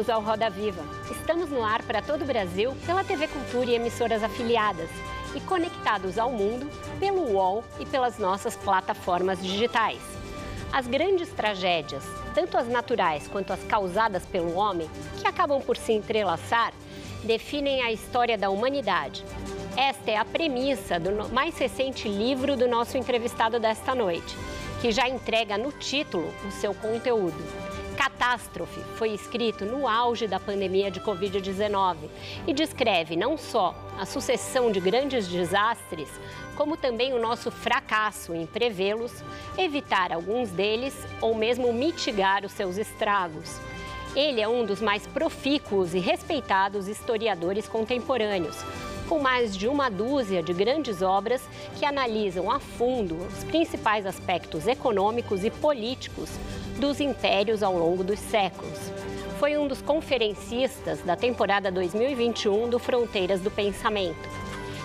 Bem-vindos ao Roda Viva. Estamos no ar para todo o Brasil pela TV Cultura e emissoras afiliadas e conectados ao mundo pelo UOL e pelas nossas plataformas digitais. As grandes tragédias, tanto as naturais quanto as causadas pelo homem, que acabam por se entrelaçar, definem a história da humanidade. Esta é a premissa do mais recente livro do nosso entrevistado desta noite, que já entrega no título o seu conteúdo. Catástrofe foi escrito no auge da pandemia de Covid-19 e descreve não só a sucessão de grandes desastres, como também o nosso fracasso em prevê-los, evitar alguns deles ou mesmo mitigar os seus estragos. Ele é um dos mais profícuos e respeitados historiadores contemporâneos, com mais de uma dúzia de grandes obras que analisam a fundo os principais aspectos econômicos e políticos dos impérios ao longo dos séculos. Foi um dos conferencistas da temporada 2021 do Fronteiras do Pensamento.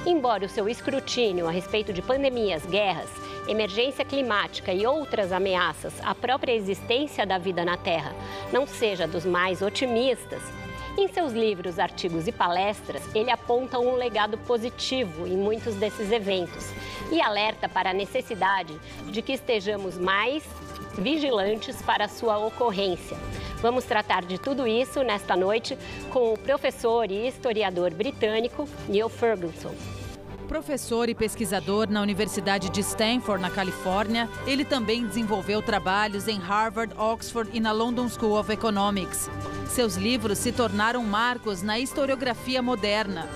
Embora o seu escrutínio a respeito de pandemias, guerras, emergência climática e outras ameaças à própria existência da vida na Terra não seja dos mais otimistas, em seus livros, artigos e palestras, ele aponta um legado positivo em muitos desses eventos e alerta para a necessidade de que estejamos mais vigilantes para sua ocorrência. Vamos tratar de tudo isso nesta noite com o professor e historiador britânico Neil Ferguson. Professor e pesquisador na Universidade de Stanford, na Califórnia, ele também desenvolveu trabalhos em Harvard, Oxford e na London School of Economics. Seus livros se tornaram marcos na historiografia moderna.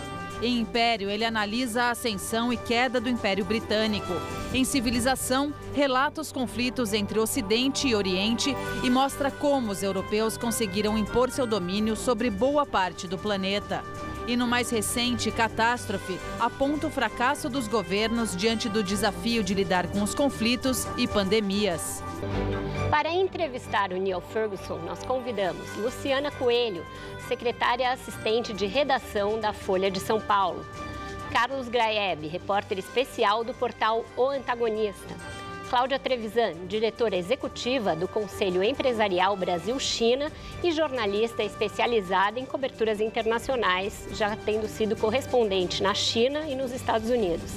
Em Império, ele analisa a ascensão e queda do Império Britânico. Em Civilização, relata os conflitos entre Ocidente e Oriente e mostra como os europeus conseguiram impor seu domínio sobre boa parte do planeta. E no mais recente Catástrofe, aponta o fracasso dos governos diante do desafio de lidar com os conflitos e pandemias. Para entrevistar o Neil Ferguson, nós convidamos Luciana Coelho, secretária assistente de redação da Folha de São Paulo. Carlos Graeb, repórter especial do portal O Antagonista. Cláudia Trevisan, diretora executiva do Conselho Empresarial Brasil-China e jornalista especializada em coberturas internacionais, já tendo sido correspondente na China e nos Estados Unidos.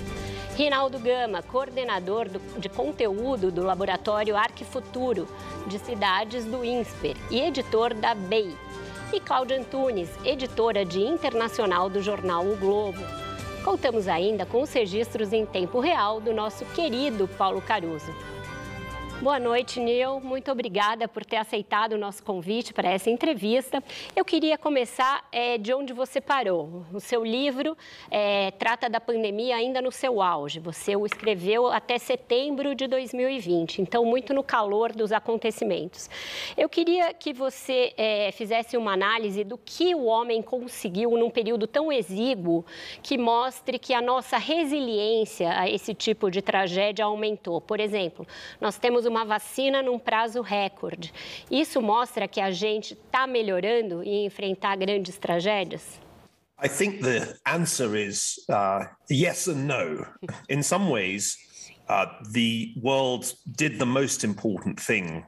Rinaldo Gama, coordenador do, de conteúdo do Laboratório Arquifuturo de Cidades do INSPER e editor da BEI, e Cláudia Antunes, editora de internacional do jornal O Globo. Contamos ainda com os registros em tempo real do nosso querido Paulo Caruso. Boa noite, Neil. Muito obrigada por ter aceitado o nosso convite para essa entrevista. Eu queria começar é, de onde você parou. O seu livro é, trata da pandemia ainda no seu auge. Você o escreveu até setembro de 2020, então muito no calor dos acontecimentos. Eu queria que você é, fizesse uma análise do que o homem conseguiu num período tão exíguo que mostre que a nossa resiliência a esse tipo de tragédia aumentou. Por exemplo, nós temos uma vacina num prazo recorde. Isso mostra que a gente está melhorando em enfrentar grandes tragédias? I think the answer is uh, yes and no. In some ways, uh, the world did the most important thing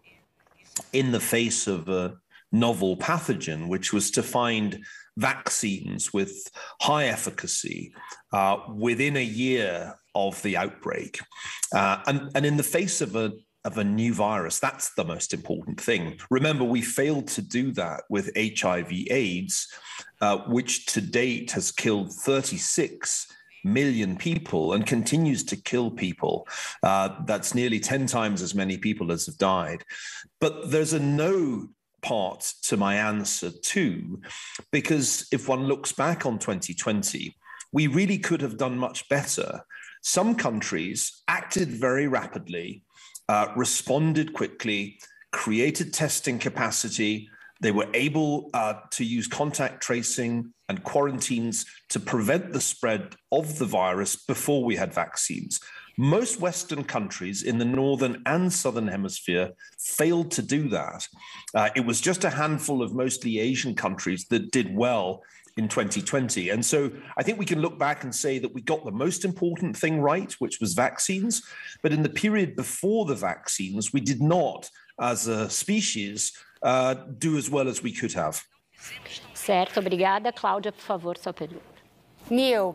in the face of a novel pathogen, which was to find vaccines with high efficacy uh, within a year of the outbreak. Uh, and, and in the face of a of a new virus. That's the most important thing. Remember, we failed to do that with HIV AIDS, uh, which to date has killed 36 million people and continues to kill people. Uh, that's nearly 10 times as many people as have died. But there's a no part to my answer, too, because if one looks back on 2020, we really could have done much better some countries acted very rapidly, uh, responded quickly, created testing capacity. They were able uh, to use contact tracing and quarantines to prevent the spread of the virus before we had vaccines. Most Western countries in the Northern and Southern Hemisphere failed to do that. Uh, it was just a handful of mostly Asian countries that did well in 2020. And so I think we can look back and say that we got the most important thing right, which was vaccines. But in the period before the vaccines, we did not, as a species, uh, do as well as we could have. Certo, obrigada. Cláudia, por favor, sua pergunta. Neil,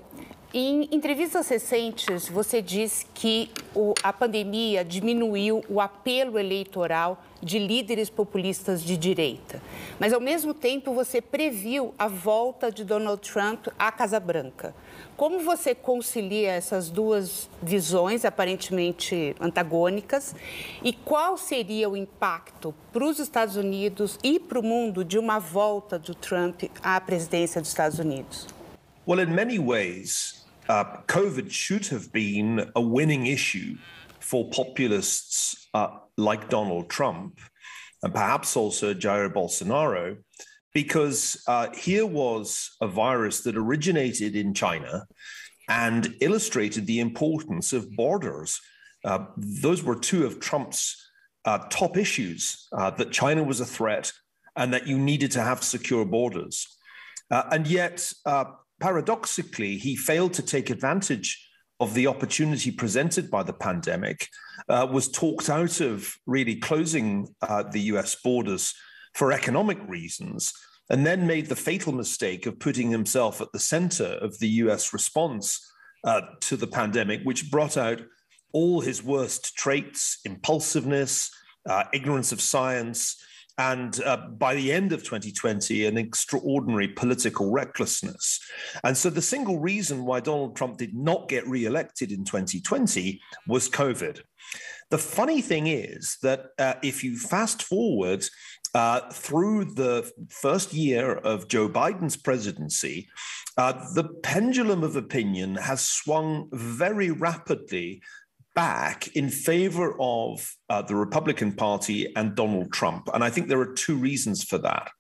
em entrevistas recentes, você diz que o, a pandemia diminuiu o apelo eleitoral de líderes populistas de direita. Mas, ao mesmo tempo, você previu a volta de Donald Trump à Casa Branca. Como você concilia essas duas visões aparentemente antagônicas e qual seria o impacto para os Estados Unidos e para o mundo de uma volta do Trump à presidência dos Estados Unidos? Well, in many ways, uh, COVID should have been a winning issue for populists uh, like Donald Trump and perhaps also Jair Bolsonaro, because uh, here was a virus that originated in China and illustrated the importance of borders. Uh, those were two of Trump's uh, top issues uh, that China was a threat and that you needed to have secure borders. Uh, and yet, paradoxically, he failed to take advantage of the opportunity presented by the pandemic, uh, was talked out of really closing uh, the US borders for economic reasons, and then made the fatal mistake of putting himself at the center of the US response uh, to the pandemic, which brought out all his worst traits impulsiveness, uh, ignorance of science, and uh, by the end of 2020, an extraordinary political recklessness. And so the single reason why Donald Trump did not get re-elected in 2020 was COVID. The funny thing is that uh, if you fast forward uh, through the first year of Joe Biden's presidency, uh, the pendulum of opinion has swung very rapidly back in favor of uh, the Republican Party and Donald Trump. And I think there are two reasons for that.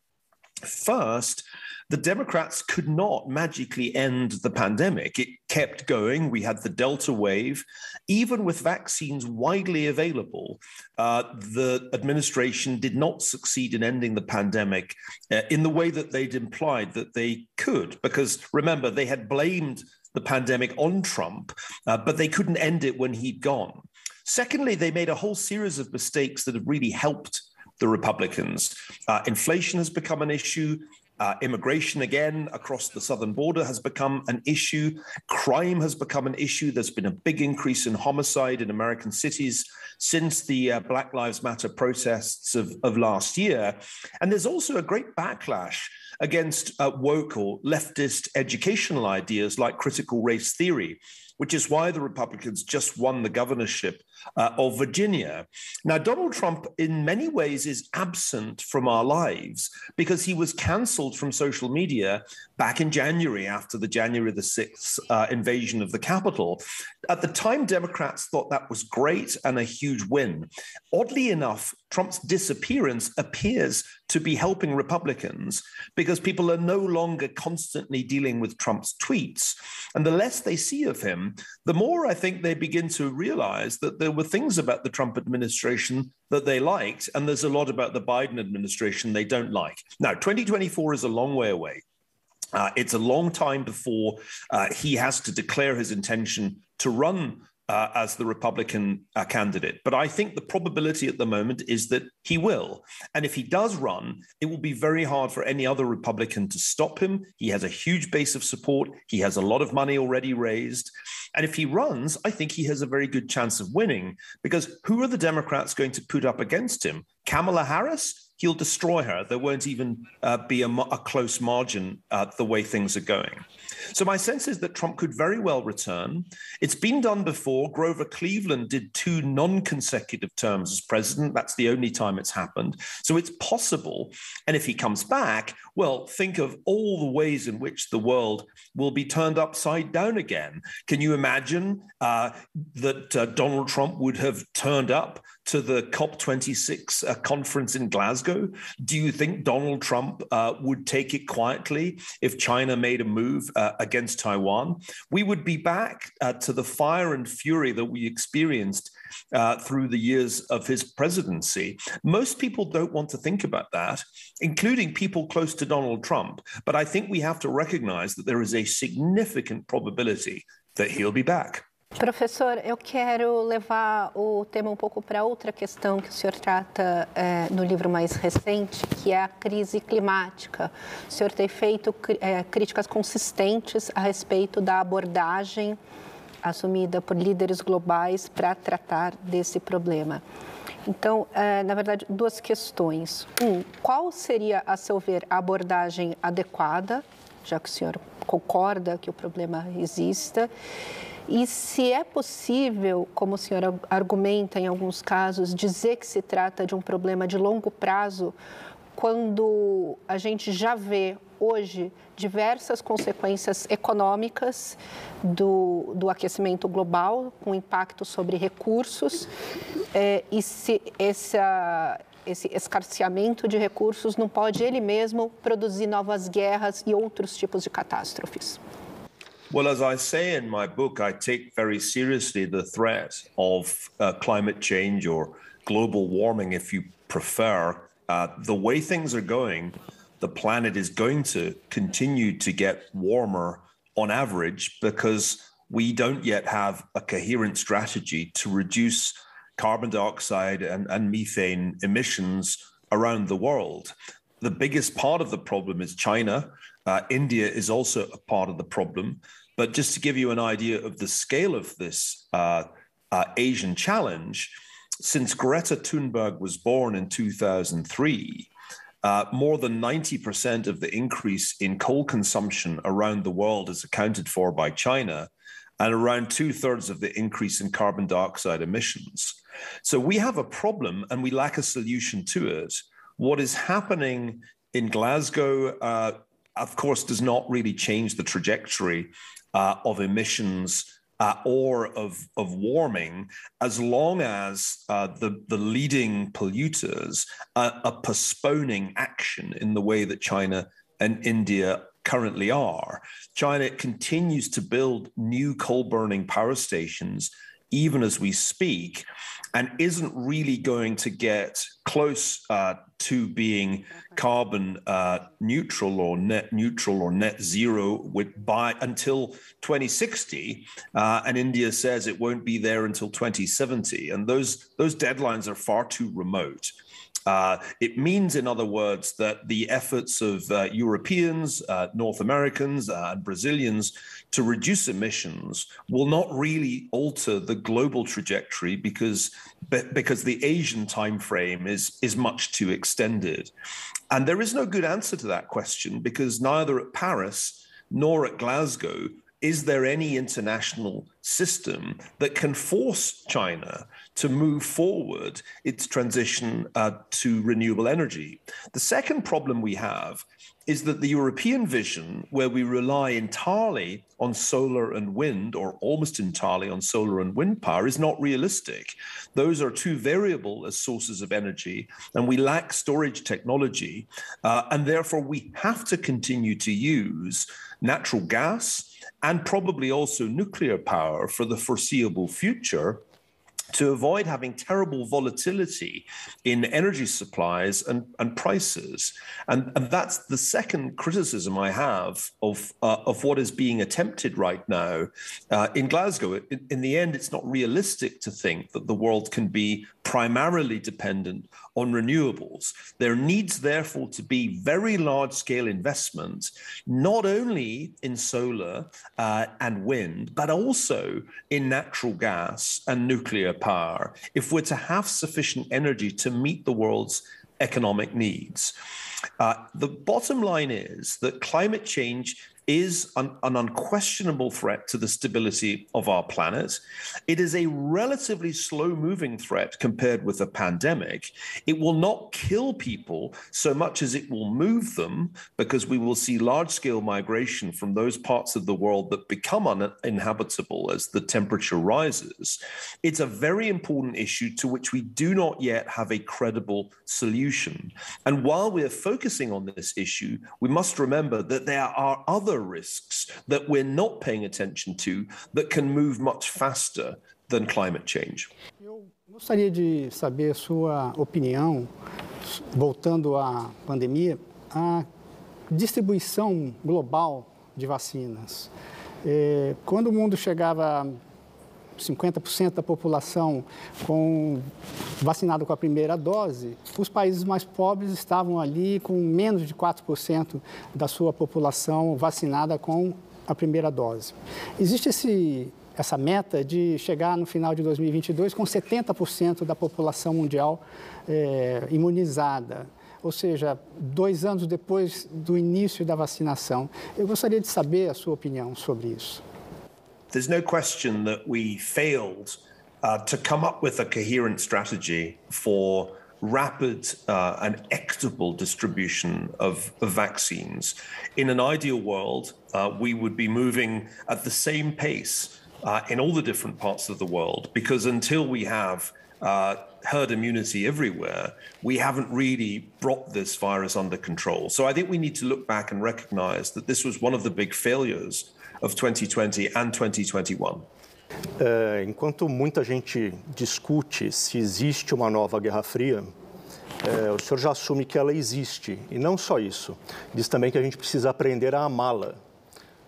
First, the Democrats could not magically end the pandemic. It kept going. We had the Delta wave. Even with vaccines widely available, uh, the administration did not succeed in ending the pandemic uh, in the way that they'd implied that they could. Because remember, they had blamed the pandemic on Trump, uh, but they couldn't end it when he'd gone. Secondly, they made a whole series of mistakes that have really helped the Republicans. Uh, inflation has become an issue. Uh, immigration, again, across the southern border has become an issue. Crime has become an issue. There's been a big increase in homicide in American cities since the uh, Black Lives Matter protests of, of last year. And there's also a great backlash against uh, woke or leftist educational ideas like critical race theory which is why the Republicans just won the governorship uh, of Virginia. Now, Donald Trump, in many ways, is absent from our lives because he was canceled from social media back in January after the January the 6th uh, invasion of the Capitol. At the time, Democrats thought that was great and a huge win. Oddly enough, Trump's disappearance appears to be helping Republicans because people are no longer constantly dealing with Trump's tweets. And the less they see of him, the more I think they begin to realize that there were things about the Trump administration that they liked, and there's a lot about the Biden administration they don't like. Now, 2024 is a long way away. Uh, it's a long time before uh, he has to declare his intention to run uh, as the Republican uh, candidate. But I think the probability at the moment is that he will. And if he does run, it will be very hard for any other Republican to stop him. He has a huge base of support, he has a lot of money already raised. And if he runs, I think he has a very good chance of winning because who are the Democrats going to put up against him? Kamala Harris? He'll destroy her. There won't even uh, be a, a, close margin uh, the way things are going. So my sense is that Trump could very well return. It's been done before. Grover Cleveland did two non-consecutive terms as president. That's the only time it's happened. So it's possible. And if he comes back, well, think of all the ways in which the world will be turned upside down again. Can you imagine uh, that uh, Donald Trump would have turned up to the COP26 uh, conference in Glasgow? Do you think Donald Trump uh, would take it quietly if China made a move uh, against Taiwan? We would be back uh, to the fire and fury that we experienced uh, through the years of his presidency. Most people don't want to think about that, including people close to Donald Trump. But I think we have to recognize that there is a significant probability that he'll be back. Professor, eu quero levar o tema um pouco para outra questão que o senhor trata é, no livro mais recente, que é a crise climática. O senhor tem feito é, críticas consistentes a respeito da abordagem assumida por líderes globais para tratar desse problema. Então, é, na verdade, duas questões. Um, qual seria, a seu ver, a abordagem adequada, já que o senhor concorda que o problema exista? E se é possível, como o senhor argumenta em alguns casos, dizer que se trata de um problema de longo prazo, quando a gente já vê hoje diversas consequências econômicas do, do aquecimento global, com impacto sobre recursos, é, e se essa, esse escarceamento de recursos não pode ele mesmo produzir novas guerras e outros tipos de catástrofes. Well, as I say in my book, I take very seriously the threat of uh, climate change or global warming, if you prefer. Uh, the way things are going, the planet is going to continue to get warmer on average because we don't yet have a coherent strategy to reduce carbon dioxide and, and methane emissions around the world. The biggest part of the problem is China. Uh, India is also a part of the problem. But just to give you an idea of the scale of this uh, uh, Asian challenge, since Greta Thunberg was born in 2003, uh, more than 90% of the increase in coal consumption around the world is accounted for by China, and around two thirds of the increase in carbon dioxide emissions. So we have a problem and we lack a solution to it. What is happening in Glasgow, uh, of course, does not really change the trajectory uh, of emissions uh, or of, of warming, as long as uh, the, the leading polluters are, are, postponing action in the way that China and India currently are. China continues to build new coal burning power stations even as we speak, and isn't really going to get close uh, to being carbon uh, neutral or net neutral or net zero with by until 2060. Uh, and India says it won't be there until 2070, and those those deadlines are far too remote. Uh, it means, in other words, that the efforts of uh, Europeans, uh, North Americans, uh, and Brazilians to reduce emissions will not really alter the global trajectory because because the Asian timeframe is is much too extended, and there is no good answer to that question because neither at Paris nor at Glasgow is there any international system that can force China to move forward its transition uh, to renewable energy? The second problem we have is that the European vision, where we rely entirely on solar and wind, or almost entirely on solar and wind power, is not realistic. Those are too variable as sources of energy, and we lack storage technology. Uh, and therefore, we have to continue to use natural gas and probably also nuclear power for the foreseeable future to avoid having terrible volatility in energy supplies and, and prices. And, and that's the second criticism I have of, uh, of what is being attempted right now uh, in Glasgow. In, in the end, it's not realistic to think that the world can be primarily dependent on renewables. There needs, therefore, to be very large scale investment, not only in solar uh, and wind, but also in natural gas and nuclear power if we're to have sufficient energy to meet the world's economic needs. Uh, the bottom line is that climate change is an, an, unquestionable threat to the stability of our planet. It is a relatively slow moving threat compared with a pandemic. It will not kill people so much as it will move them because we will see large scale migration from those parts of the world that become uninhabitable as the temperature rises. It's a very important issue to which we do not yet have a credible solution. And while we're focusing on this issue, we must remember that there are other other risks that we're not paying attention to that can move much faster than climate change. Eu gostaria de saber a sua opinião, voltando à pandemia, a distribuição global de vacinas. É, quando o mundo chegava 50% da população com, vacinada com a primeira dose, os países mais pobres estavam ali com menos de 4% da sua população vacinada com a primeira dose. Existe esse, essa meta de chegar no final de 2022 com 70% da população mundial é, imunizada ou seja, dois anos depois do início da vacinação. Eu gostaria de saber a sua opinião sobre isso. There's no question that we failed uh, to come up with a coherent strategy for rapid uh, and equitable distribution of, of, vaccines. In an ideal world, uh, we would be moving at the same pace uh, in all the different parts of the world because until we have uh, herd immunity everywhere, we haven't really brought this virus under control. So I think we need to look back and recognize that this was one of the big failures of 2020 and 2021? É, enquanto muita gente discute se existe uma nova Guerra Fria, é, o senhor já assume que ela existe. E não só isso, diz também que a gente precisa aprender a amá-la.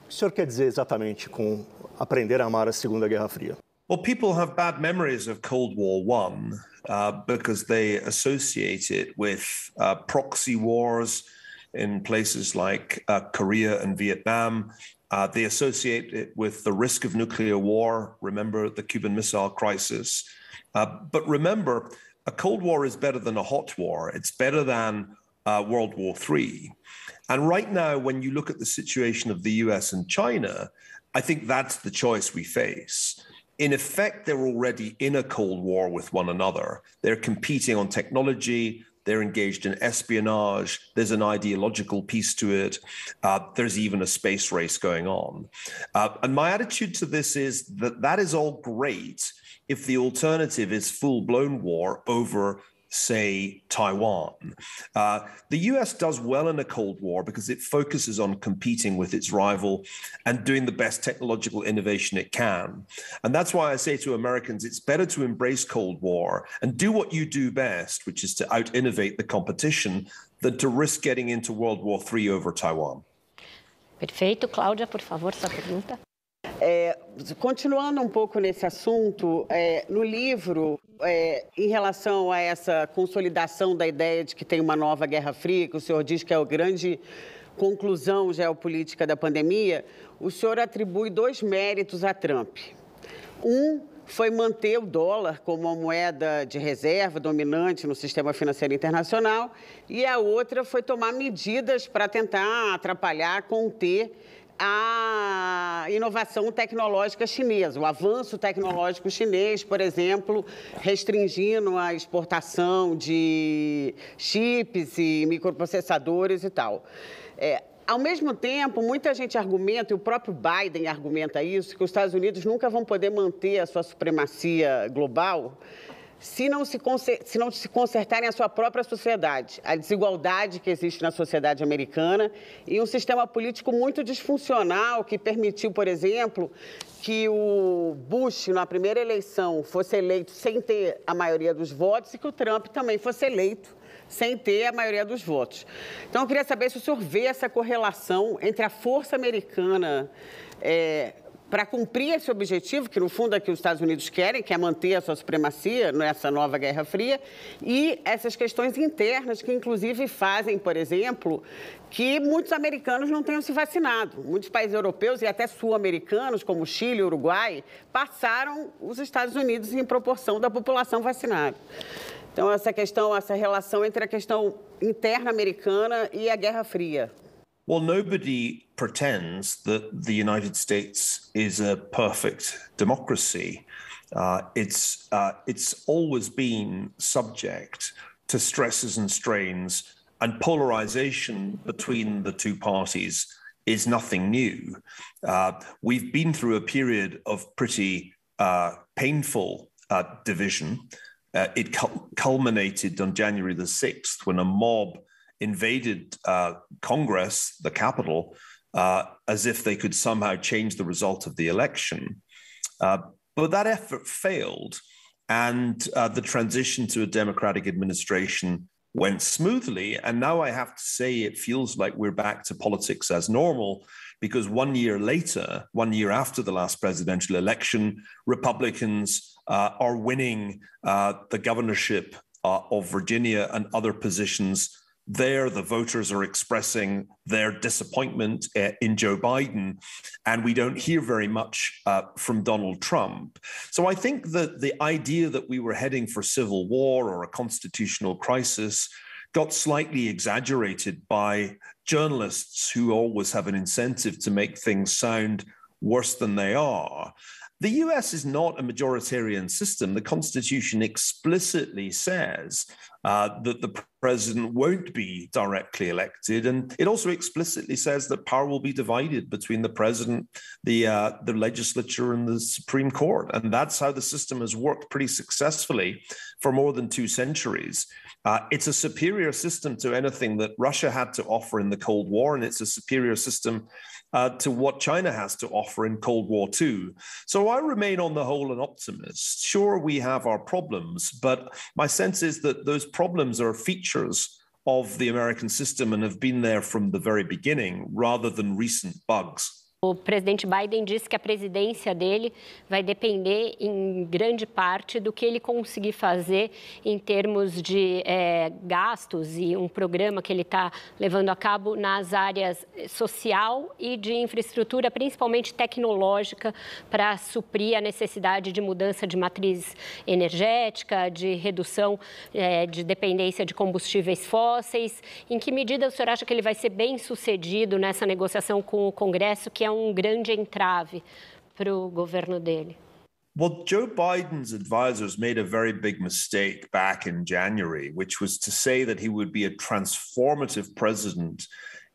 O que o senhor quer dizer exatamente com aprender a amar a Segunda Guerra Fria? Well, people have bad memories of Cold War One uh, because they associate it with uh, proxy wars in places like uh, Korea and Vietnam, Uh, they associate it with the risk of nuclear war. Remember the Cuban Missile Crisis. Uh, but remember, a Cold War is better than a hot war. It's better than uh, World War III. And right now, when you look at the situation of the US and China, I think that's the choice we face. In effect, they're already in a Cold War with one another. They're competing on technology, they're engaged in espionage. There's an ideological piece to it. Uh, there's even a space race going on. Uh, and my attitude to this is that that is all great if the alternative is full blown war over say, Taiwan. Uh, the US does well in a Cold War because it focuses on competing with its rival and doing the best technological innovation it can. And that's why I say to Americans, it's better to embrace Cold War and do what you do best, which is to out innovate the competition, than to risk getting into World War III over Taiwan. Perfeito. Cláudia, por favor, sua pergunta. É, continuando um pouco nesse assunto, é, no livro, é, em relação a essa consolidação da ideia de que tem uma nova Guerra Fria, que o senhor diz que é a grande conclusão geopolítica da pandemia, o senhor atribui dois méritos a Trump. Um foi manter o dólar como uma moeda de reserva dominante no sistema financeiro internacional, e a outra foi tomar medidas para tentar atrapalhar, conter a inovação tecnológica chinesa, o avanço tecnológico chinês, por exemplo, restringindo a exportação de chips e microprocessadores e tal. É, ao mesmo tempo, muita gente argumenta, e o próprio Biden argumenta isso, que os Estados Unidos nunca vão poder manter a sua supremacia global se não se, se não se consertarem a sua própria sociedade, a desigualdade que existe na sociedade americana e um sistema político muito disfuncional que permitiu, por exemplo, que o Bush, na primeira eleição, fosse eleito sem ter a maioria dos votos e que o Trump também fosse eleito sem ter a maioria dos votos. Então, eu queria saber se o senhor vê essa correlação entre a força americana é, para cumprir esse objetivo, que no fundo é que os Estados Unidos querem, que é manter a sua supremacia nessa nova Guerra Fria, e essas questões internas que, inclusive, fazem, por exemplo, que muitos americanos não tenham se vacinado. Muitos países europeus e até sul-americanos, como Chile e Uruguai, passaram os Estados Unidos em proporção da população vacinada. Então, essa questão, essa relação entre a questão interna americana e a Guerra Fria. Well, nobody pretends that the United States is a perfect democracy. Uh, it's uh, it's always been subject to stresses and strains, and polarization between the two parties is nothing new. Uh, we've been through a period of pretty uh, painful uh, division. Uh, it culminated on January the 6th when a mob invaded uh, Congress, the Capitol, uh, as if they could somehow change the result of the election. but that effort failed, and the transition to a democratic administration went smoothly. And now I have to say, it feels like we're back to politics as normal because one year later, one year after the last presidential election, Republicans uh, are winning uh, the governorship uh, of Virginia and other positions. There, the voters are expressing their disappointment uh, in Joe Biden, and we don't hear very much uh, from Donald Trump. So I think that the idea that we were heading for civil war or a constitutional crisis got slightly exaggerated by journalists who always have an incentive to make things sound worse than they are. The US is not a majoritarian system. The Constitution explicitly says uh, that the president won't be directly elected, and it also explicitly says that power will be divided between the president, the uh, the legislature, and the Supreme Court, and that's how the system has worked pretty successfully for more than two centuries. Uh, it's a superior system to anything that Russia had to offer in the Cold War, and it's a superior system uh, to what China has to offer in Cold War II. So I remain, on the whole, an optimist. Sure, we have our problems, but my sense is that those problems are features of the American system and have been there from the very beginning rather than recent bugs. O presidente Biden disse que a presidência dele vai depender em grande parte do que ele conseguir fazer em termos de é, gastos e um programa que ele está levando a cabo nas áreas social e de infraestrutura, principalmente tecnológica, para suprir a necessidade de mudança de matriz energética, de redução é, de dependência de combustíveis fósseis. Em que medida o senhor acha que ele vai ser bem sucedido nessa negociação com o Congresso, que é um grande entrave para o governo dele. Well, Joe Biden's advisors made a very big mistake back in January, which was to say that he would be a transformative president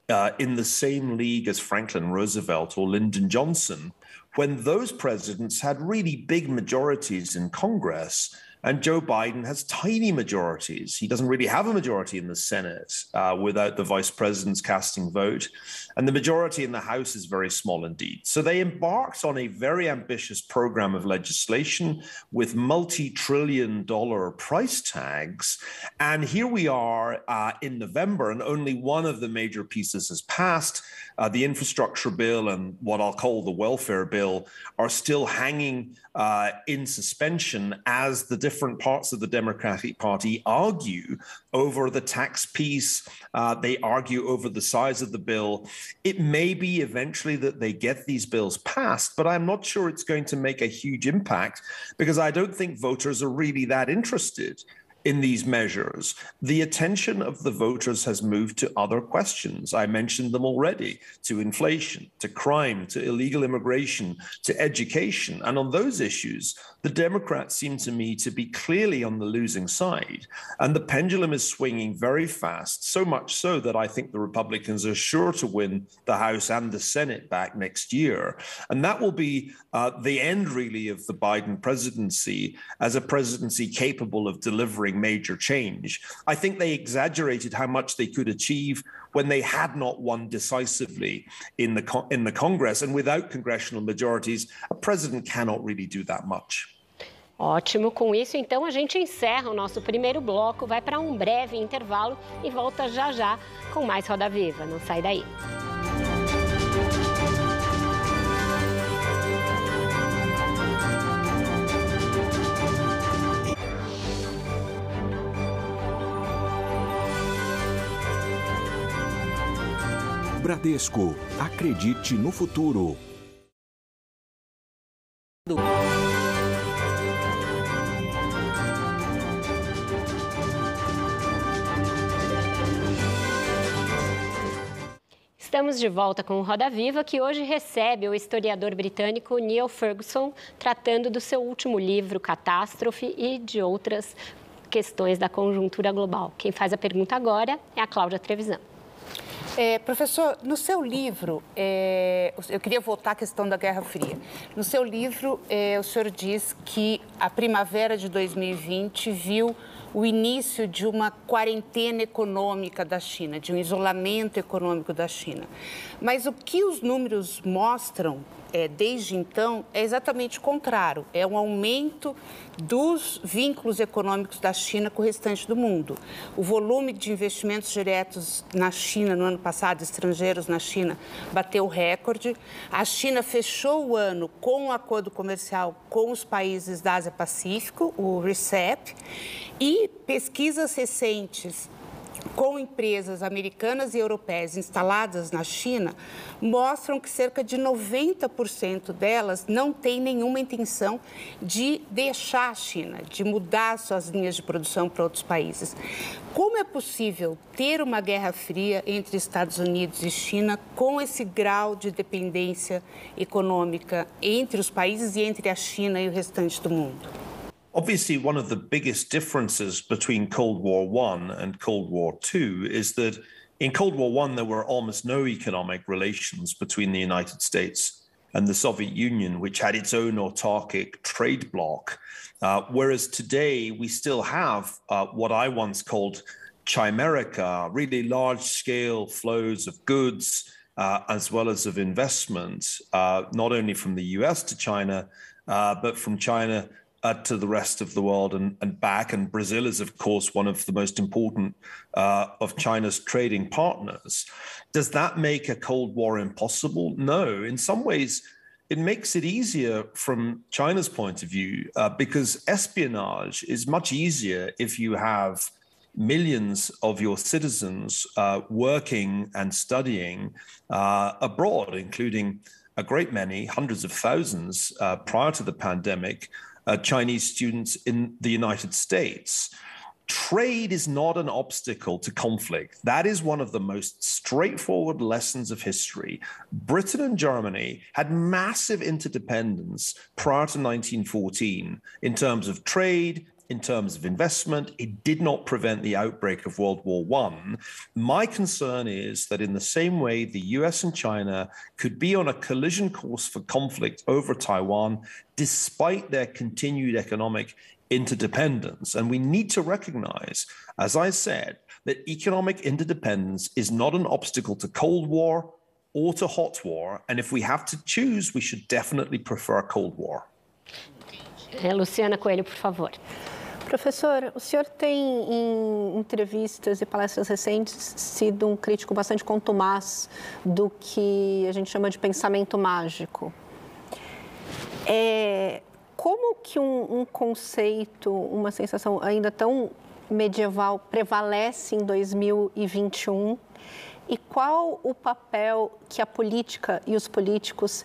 uh, in the same league as Franklin Roosevelt or Lyndon Johnson, when those presidents had really big majorities in Congress and Joe Biden has tiny majorities. He doesn't really have a majority in the Senate uh, without the vice president's casting vote. And the majority in the House is very small indeed. So they embarked on a very ambitious program of legislation with multi trillion dollar price tags. And here we are uh, in November, and only one of the major pieces has passed. Uh, the infrastructure bill and what I'll call the welfare bill are still hanging uh, in suspension as the different parts of the Democratic Party argue over the tax piece. Uh, they argue over the size of the bill. It may be eventually that they get these bills passed, but I'm not sure it's going to make a huge impact because I don't think voters are really that interested in these measures, the attention of the voters has moved to other questions. I mentioned them already to inflation, to crime, to illegal immigration, to education. And on those issues, the Democrats seem to me to be clearly on the losing side. And the pendulum is swinging very fast, so much so that I think the Republicans are sure to win the House and the Senate back next year. And that will be uh, the end, really, of the Biden presidency as a presidency capable of delivering major change. I think they exaggerated how much they could achieve when they had not won decisively in the, in the Congress. And without congressional majorities, a president cannot really do that much. Ótimo, com isso então a gente encerra o nosso primeiro bloco, vai para um breve intervalo e volta já já com mais Roda Viva. Não sai daí. Bradesco, acredite no futuro. Estamos de volta com o Roda Viva, que hoje recebe o historiador britânico Neil Ferguson, tratando do seu último livro, Catástrofe, e de outras questões da conjuntura global. Quem faz a pergunta agora é a Cláudia Trevisan. É, professor, no seu livro, é, eu queria voltar à questão da Guerra Fria. No seu livro, é, o senhor diz que a primavera de 2020 viu o início de uma quarentena econômica da China, de um isolamento econômico da China. Mas o que os números mostram é, desde então é exatamente o contrário: é um aumento dos vínculos econômicos da China com o restante do mundo. O volume de investimentos diretos na China no ano passado, estrangeiros na China, bateu recorde. A China fechou o ano com um acordo comercial com os países da Ásia-Pacífico, o RCEP, e pesquisas recentes com empresas americanas e europeias instaladas na China mostram que cerca de 90% delas não têm nenhuma intenção de deixar a China, de mudar suas linhas de produção para outros países. Como é possível ter uma guerra fria entre Estados Unidos e China com esse grau de dependência econômica entre os países e entre a China e o restante do mundo? Obviously, one of the biggest differences between Cold War One and Cold War Two is that in Cold War One, there were almost no economic relations between the United States and the Soviet Union, which had its own autarkic trade bloc. Uh, whereas today, we still have uh, what I once called chimerica, really large scale flows of goods uh, as well as of investment, uh, not only from the US to China, uh, but from China uh, to the rest of the world and, and back. And Brazil is, of course, one of the most important uh, of China's trading partners. Does that make a Cold War impossible? No. In some ways, it makes it easier from China's point of view uh, because espionage is much easier if you have millions of your citizens uh, working and studying uh, abroad, including a great many, hundreds of thousands uh, prior to the pandemic, uh, Chinese students in the United States. Trade is not an obstacle to conflict. That is one of the most straightforward lessons of history. Britain and Germany had massive interdependence prior to 1914 in terms of trade, in terms of investment. It did not prevent the outbreak of World War I. My concern is that, in the same way the US and China could be on a collision course for conflict over Taiwan, despite their continued economic interdependence. And we need to recognize, as I said, that economic interdependence is not an obstacle to Cold War or to hot war. And if we have to choose, we should definitely prefer Cold War. Luciana Coelho, por favor. Professor, o senhor tem em entrevistas e palestras recentes sido um crítico bastante contumaz do que a gente chama de pensamento mágico. É, como que um, um conceito, uma sensação ainda tão medieval prevalece em 2021 e qual o papel que a política e os políticos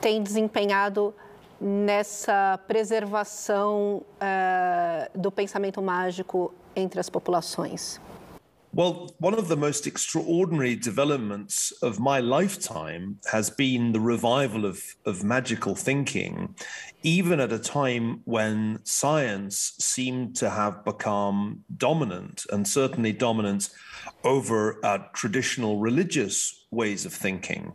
têm desempenhado nessa preservação uh, do pensamento mágico entre as populações? Well, one of the most extraordinary developments of my lifetime has been the revival of, of magical thinking, even at a time when science seemed to have become dominant and certainly dominant over uh, traditional religious ways of thinking.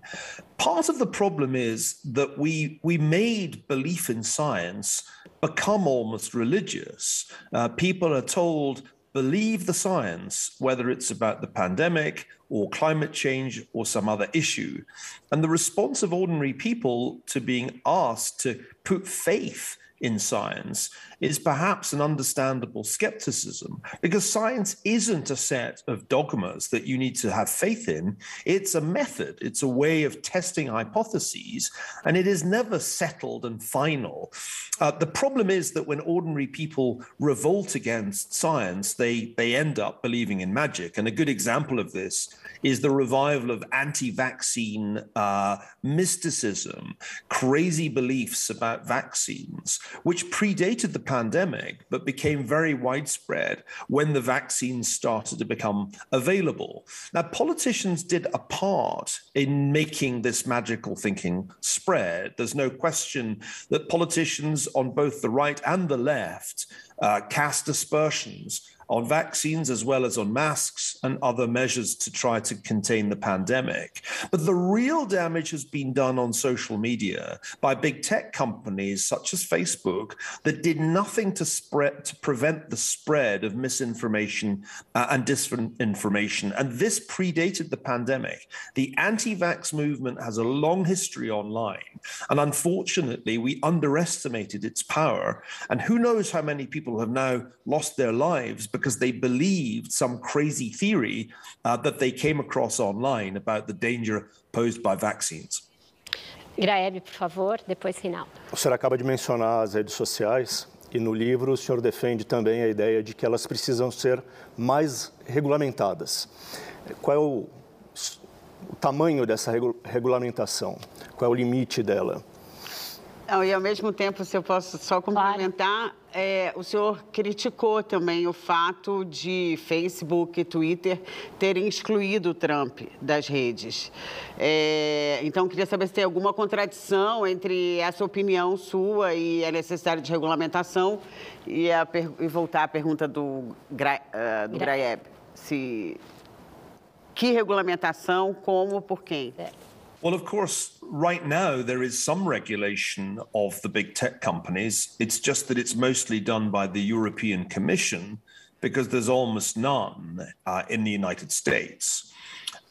Part of the problem is that we we made belief in science become almost religious. Uh, people are told believe the science, whether it's about the pandemic or climate change or some other issue. And the response of ordinary people to being asked to put faith in science is perhaps an understandable skepticism because science isn't a set of dogmas that you need to have faith in. It's a method, it's a way of testing hypotheses, and it is never settled and final. Uh, the problem is that when ordinary people revolt against science, they, they end up believing in magic. And a good example of this is the revival of anti vaccine uh, mysticism, crazy beliefs about vaccines which predated the pandemic but became very widespread when the vaccines started to become available. Now, politicians did a part in making this magical thinking spread. There's no question that politicians on both the right and the left uh, cast aspersions on vaccines as well as on masks and other measures to try to contain the pandemic. But the real damage has been done on social media by big tech companies such as Facebook that did nothing to spread to prevent the spread of misinformation uh, and disinformation. And this predated the pandemic. The anti-vax movement has a long history online, and unfortunately, we underestimated its power. And who knows how many people have now lost their lives because they believed some crazy theory uh, that they came across online about the danger posed by vaccines. Graeb, por favor, depois Rinaldo. O senhor acaba de mencionar as redes sociais e no livro o senhor defende também a ideia de que elas precisam ser mais regulamentadas. Qual é o, o tamanho dessa regulamentação? Qual é o limite dela? Não, e ao mesmo tempo, se eu posso só complementar, é, o senhor criticou também o fato de Facebook e Twitter terem excluído o Trump das redes. É, então, queria saber se tem alguma contradição entre essa opinião sua e a necessidade de regulamentação e, a, e voltar à pergunta do, Gra, uh, do Graeb. Se, que regulamentação, como, por quem? É. Well, of course, right now there is some regulation of the big tech companies. It's just that it's mostly done by the European Commission because there's almost none uh, in the United States.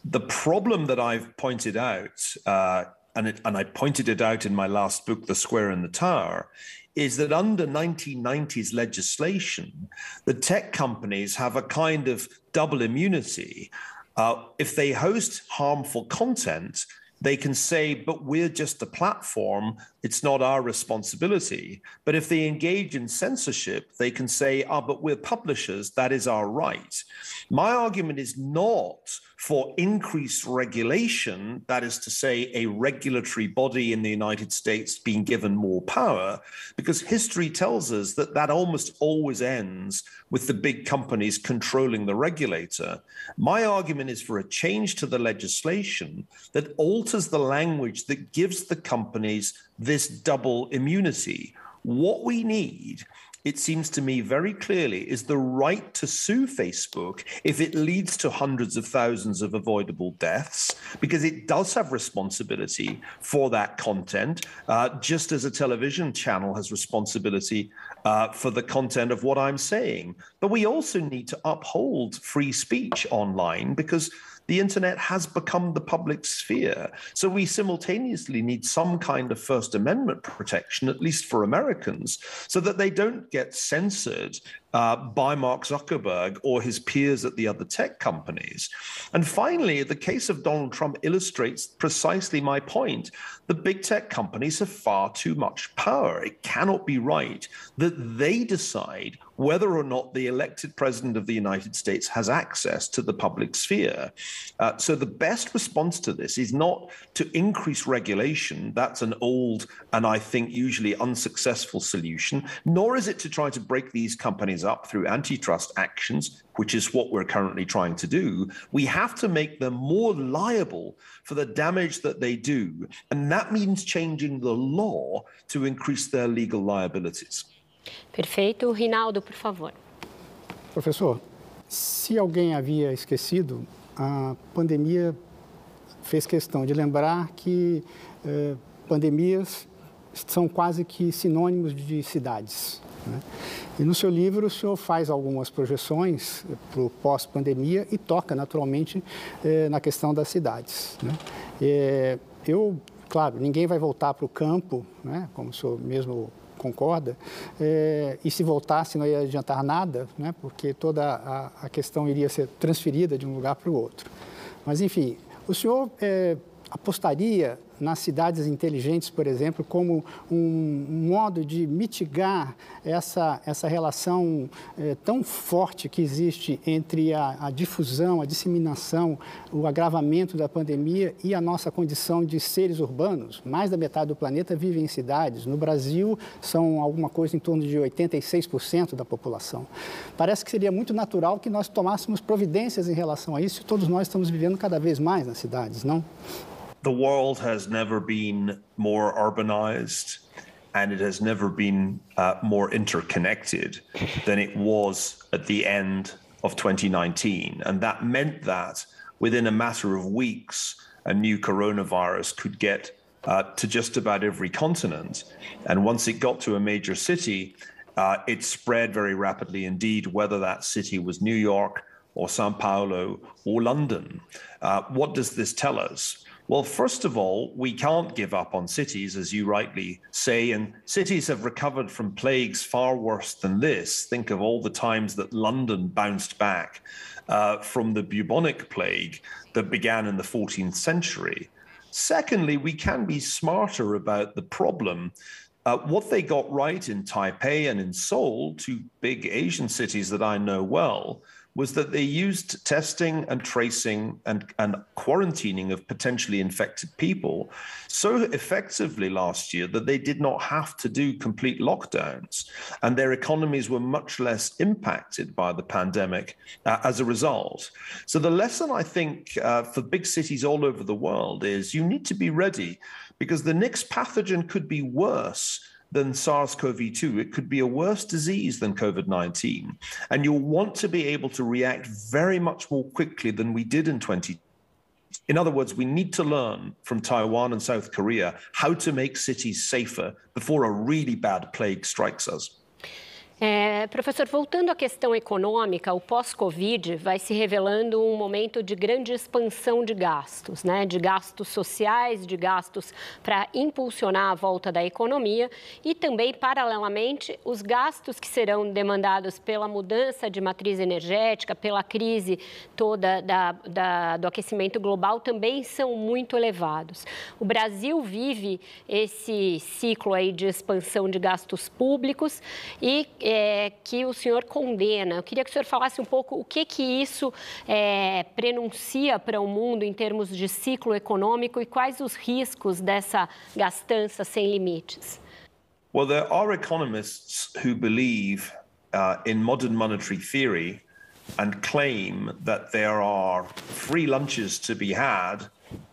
The problem that I've pointed out, uh, and, it, and I pointed it out in my last book, The Square and the Tower, is that under 1990s legislation, the tech companies have a kind of double immunity. Uh, if they host harmful content, they can say, but we're just a platform. It's not our responsibility. But if they engage in censorship, they can say, ah, oh, but we're publishers. That is our right. My argument is not for increased regulation, that is to say, a regulatory body in the United States being given more power, because history tells us that that almost always ends with the big companies controlling the regulator. My argument is for a change to the legislation that alters the language that gives the companies this double immunity. What we need it seems to me very clearly, is the right to sue Facebook if it leads to hundreds of thousands of avoidable deaths, because it does have responsibility for that content, uh, just as a television channel has responsibility uh, for the content of what I'm saying. But we also need to uphold free speech online because the internet has become the public sphere. So we simultaneously need some kind of First Amendment protection, at least for Americans, so that they don't get censored uh, by Mark Zuckerberg or his peers at the other tech companies. And finally, the case of Donald Trump illustrates precisely my point. The big tech companies have far too much power. It cannot be right that they decide whether or not the elected president of the United States has access to the public sphere. Uh, so the best response to this is not to increase regulation. That's an old and I think usually unsuccessful solution, nor is it to try to break these companies up through antitrust actions, which is what we're currently trying to do. We have to make them more liable for the damage that they do. And that means changing the law to increase their legal liabilities. Perfeito. Rinaldo, por favor. Professor, se alguém havia esquecido, a pandemia fez questão de lembrar que eh, pandemias são quase que sinônimos de cidades. Né? E no seu livro o senhor faz algumas projeções para o pós-pandemia e toca naturalmente eh, na questão das cidades. Né? Eh, eu, claro, ninguém vai voltar para o campo, né? como o senhor mesmo concorda, é, e se voltasse não ia adiantar nada, né, porque toda a, a questão iria ser transferida de um lugar para o outro. Mas, enfim, o senhor é, apostaria nas cidades inteligentes, por exemplo, como um modo de mitigar essa, essa relação é, tão forte que existe entre a, a, difusão, a disseminação, o agravamento da pandemia e a nossa condição de seres urbanos. Mais da metade do planeta vive em cidades. No Brasil, são alguma coisa em torno de 86% da população. Parece que seria muito natural que nós tomássemos providências em relação a isso. Todos nós estamos vivendo cada vez mais nas cidades, não? The world has never been more urbanized and it has never been uh, more interconnected than it was at the end of 2019. And that meant that within a matter of weeks, a new coronavirus could get uh, to just about every continent. And once it got to a major city, uh, it spread very rapidly indeed, whether that city was New York or Sao Paulo or London. Uh, what does this tell us? Well, first of all, we can't give up on cities, as you rightly say, and cities have recovered from plagues far worse than this. Think of all the times that London bounced back uh, from the bubonic plague that began in the 14th century. Secondly, we can be smarter about the problem. Uh, what they got right in Taipei and in Seoul, two big Asian cities that I know well, was that they used testing and tracing and, and quarantining of potentially infected people so effectively last year that they did not have to do complete lockdowns. And their economies were much less impacted by the pandemic uh, as a result. So, the lesson I think uh, for big cities all over the world is you need to be ready because the next pathogen could be worse than SARS CoV 2. It could be a worse disease than COVID 19. And you'll want to be able to react very much more quickly than we did in 2020. In other words, we need to learn from Taiwan and South Korea how to make cities safer before a really bad plague strikes us. É, professor, voltando à questão econômica, o pós-Covid vai se revelando um momento de grande expansão de gastos, né? de gastos sociais, de gastos para impulsionar a volta da economia e também, paralelamente, os gastos que serão demandados pela mudança de matriz energética, pela crise toda da, da, do aquecimento global também são muito elevados. O Brasil vive esse ciclo aí de expansão de gastos públicos e é, que o senhor condena. Eu queria que o senhor falasse um pouco o que, que isso é, prenuncia para o mundo em termos de ciclo econômico e quais os riscos dessa gastança sem limites. Well, there are economists who believe uh, in modern monetary theory and claim that there are free lunches to be had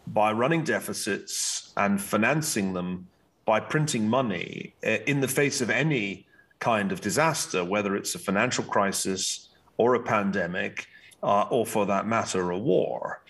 by running deficits and financing them by printing money uh, in the face of any kind of disaster, whether it's a financial crisis or a pandemic, uh, or for that matter, a war.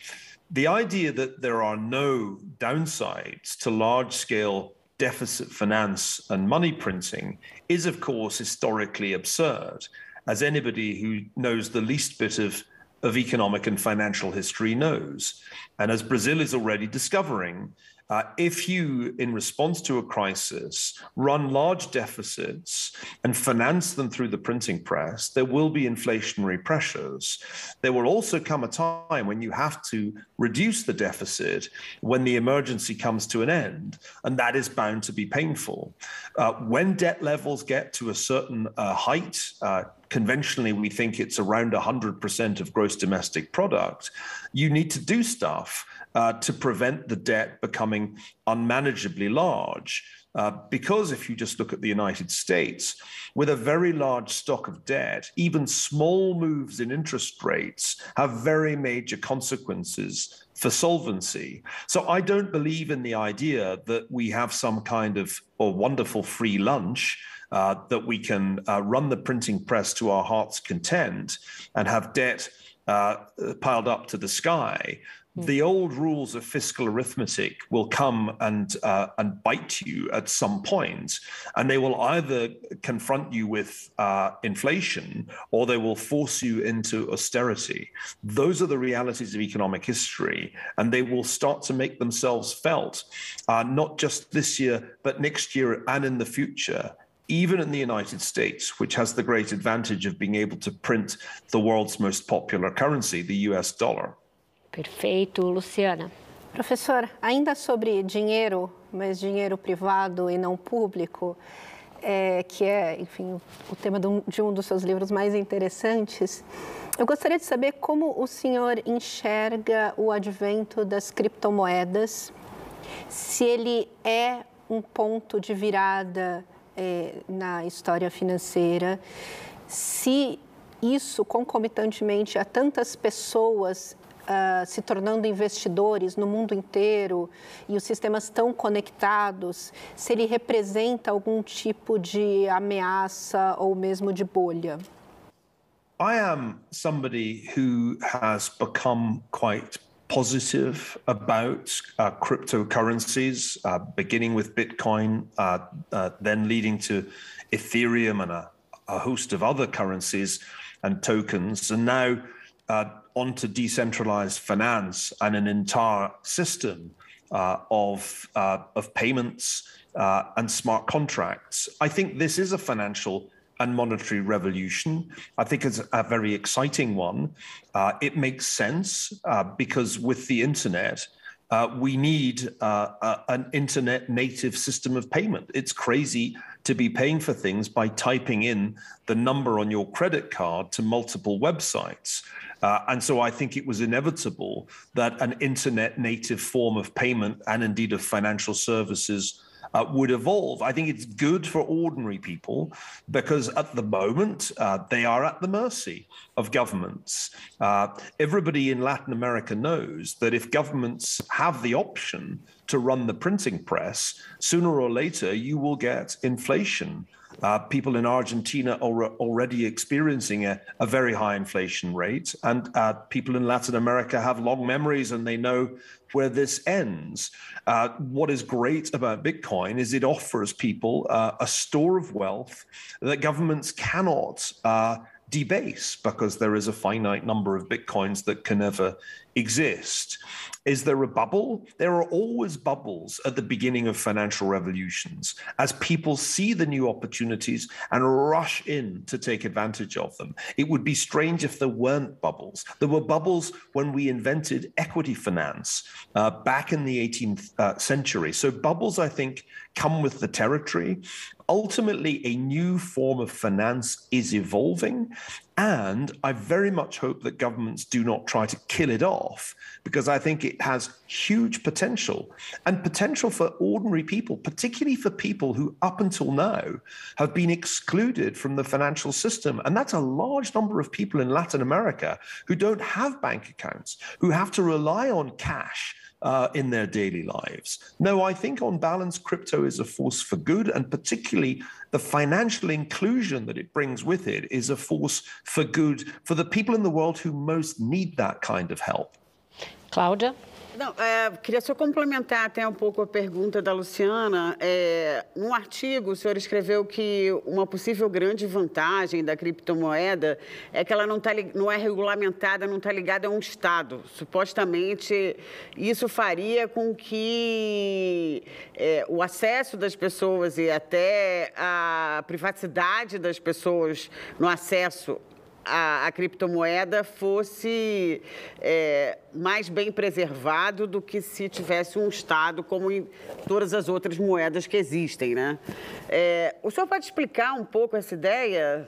The idea that there are no downsides to large scale deficit finance and money printing is, of course, historically absurd, as anybody who knows the least bit of, of economic and financial history knows. And as Brazil is already discovering, uh, if you, in response to a crisis, run large deficits and finance them through the printing press, there will be inflationary pressures. There will also come a time when you have to reduce the deficit when the emergency comes to an end, and that is bound to be painful. Uh, when debt levels get to a certain uh, height, uh, conventionally we think it's around 100% of gross domestic product, you need to do stuff uh, to prevent the debt becoming unmanageably large. Uh, because if you just look at the United States, with a very large stock of debt, even small moves in interest rates have very major consequences for solvency. So I don't believe in the idea that we have some kind of or wonderful free lunch. Uh, that we can uh, run the printing press to our heart's content and have debt uh, piled up to the sky. Hmm. the old rules of fiscal arithmetic will come and uh, and bite you at some point, and they will either confront you with uh, inflation or they will force you into austerity. Those are the realities of economic history, and they will start to make themselves felt, uh, not just this year, but next year and in the future even in the United States, which has the great advantage of being able to print the world's most popular currency, the US dollar. Perfeito, Luciana. Professor, ainda sobre dinheiro, mas dinheiro privado e não público, é, que é, enfim, o tema de um, dos seus livros mais interessantes. Eu gostaria de saber como o senhor enxerga o advento das criptomoedas, se ele é um ponto de virada é, na história financeira, se isso concomitantemente a tantas pessoas uh, se tornando investidores no mundo inteiro e os sistemas tão conectados, se ele representa algum tipo de ameaça ou mesmo de bolha? I am somebody who has become quite positive about uh, cryptocurrencies, uh, beginning with Bitcoin, uh, uh then leading to Ethereum and a, a, host of other currencies and tokens, and now uh, onto decentralized finance and an entire system uh, of, of payments and smart contracts. I think this is a financial and monetary revolution. I think it's a very exciting one. Uh, it makes sense uh, because with the internet, uh, we need uh, an internet native system of payment. It's crazy to be paying for things by typing in the number on your credit card to multiple websites. Uh, and so I think it was inevitable that an internet native form of payment and indeed of financial services uh, would evolve. I think it's good for ordinary people because at the moment uh, they are at the mercy of governments. Uh, everybody in Latin America knows that if governments have the option to run the printing press, sooner or later you will get inflation. Uh, people in Argentina are already experiencing a, a very high inflation rate, and uh, people in Latin America have long memories and they know where this ends. Uh, what is great about Bitcoin is it offers people uh, a store of wealth that governments cannot uh, debase because there is a finite number of bitcoins that can never exist. Is there a bubble? There are always bubbles at the beginning of financial revolutions as people see the new opportunities and rush in to take advantage of them. It would be strange if there weren't bubbles. There were bubbles when we invented equity finance uh, back in the 18th uh, century. So, bubbles, I think, come with the territory. Ultimately, a new form of finance is evolving. And I very much hope that governments do not try to kill it off because I think it has huge potential and potential for ordinary people, particularly for people who up until now have been excluded from the financial system. And that's a large number of people in Latin America who don't have bank accounts, who have to rely on cash uh, in their daily lives. No, I think on balance, crypto is a force for good, and particularly the financial inclusion that it brings with it is a force for good for the people in the world who most need that kind of help. Claudia? Não, é, queria só complementar até um pouco a pergunta da Luciana. É, num artigo, o senhor escreveu que uma possível grande vantagem da criptomoeda é que ela não, tá, não é regulamentada, não está ligada a um Estado. Supostamente, isso faria com que é, o acesso das pessoas e até a privacidade das pessoas no acesso a, a criptomoeda fosse é, mais bem preservado do que se tivesse um Estado como em todas as outras moedas que existem, né? É, o senhor pode explicar um pouco essa ideia?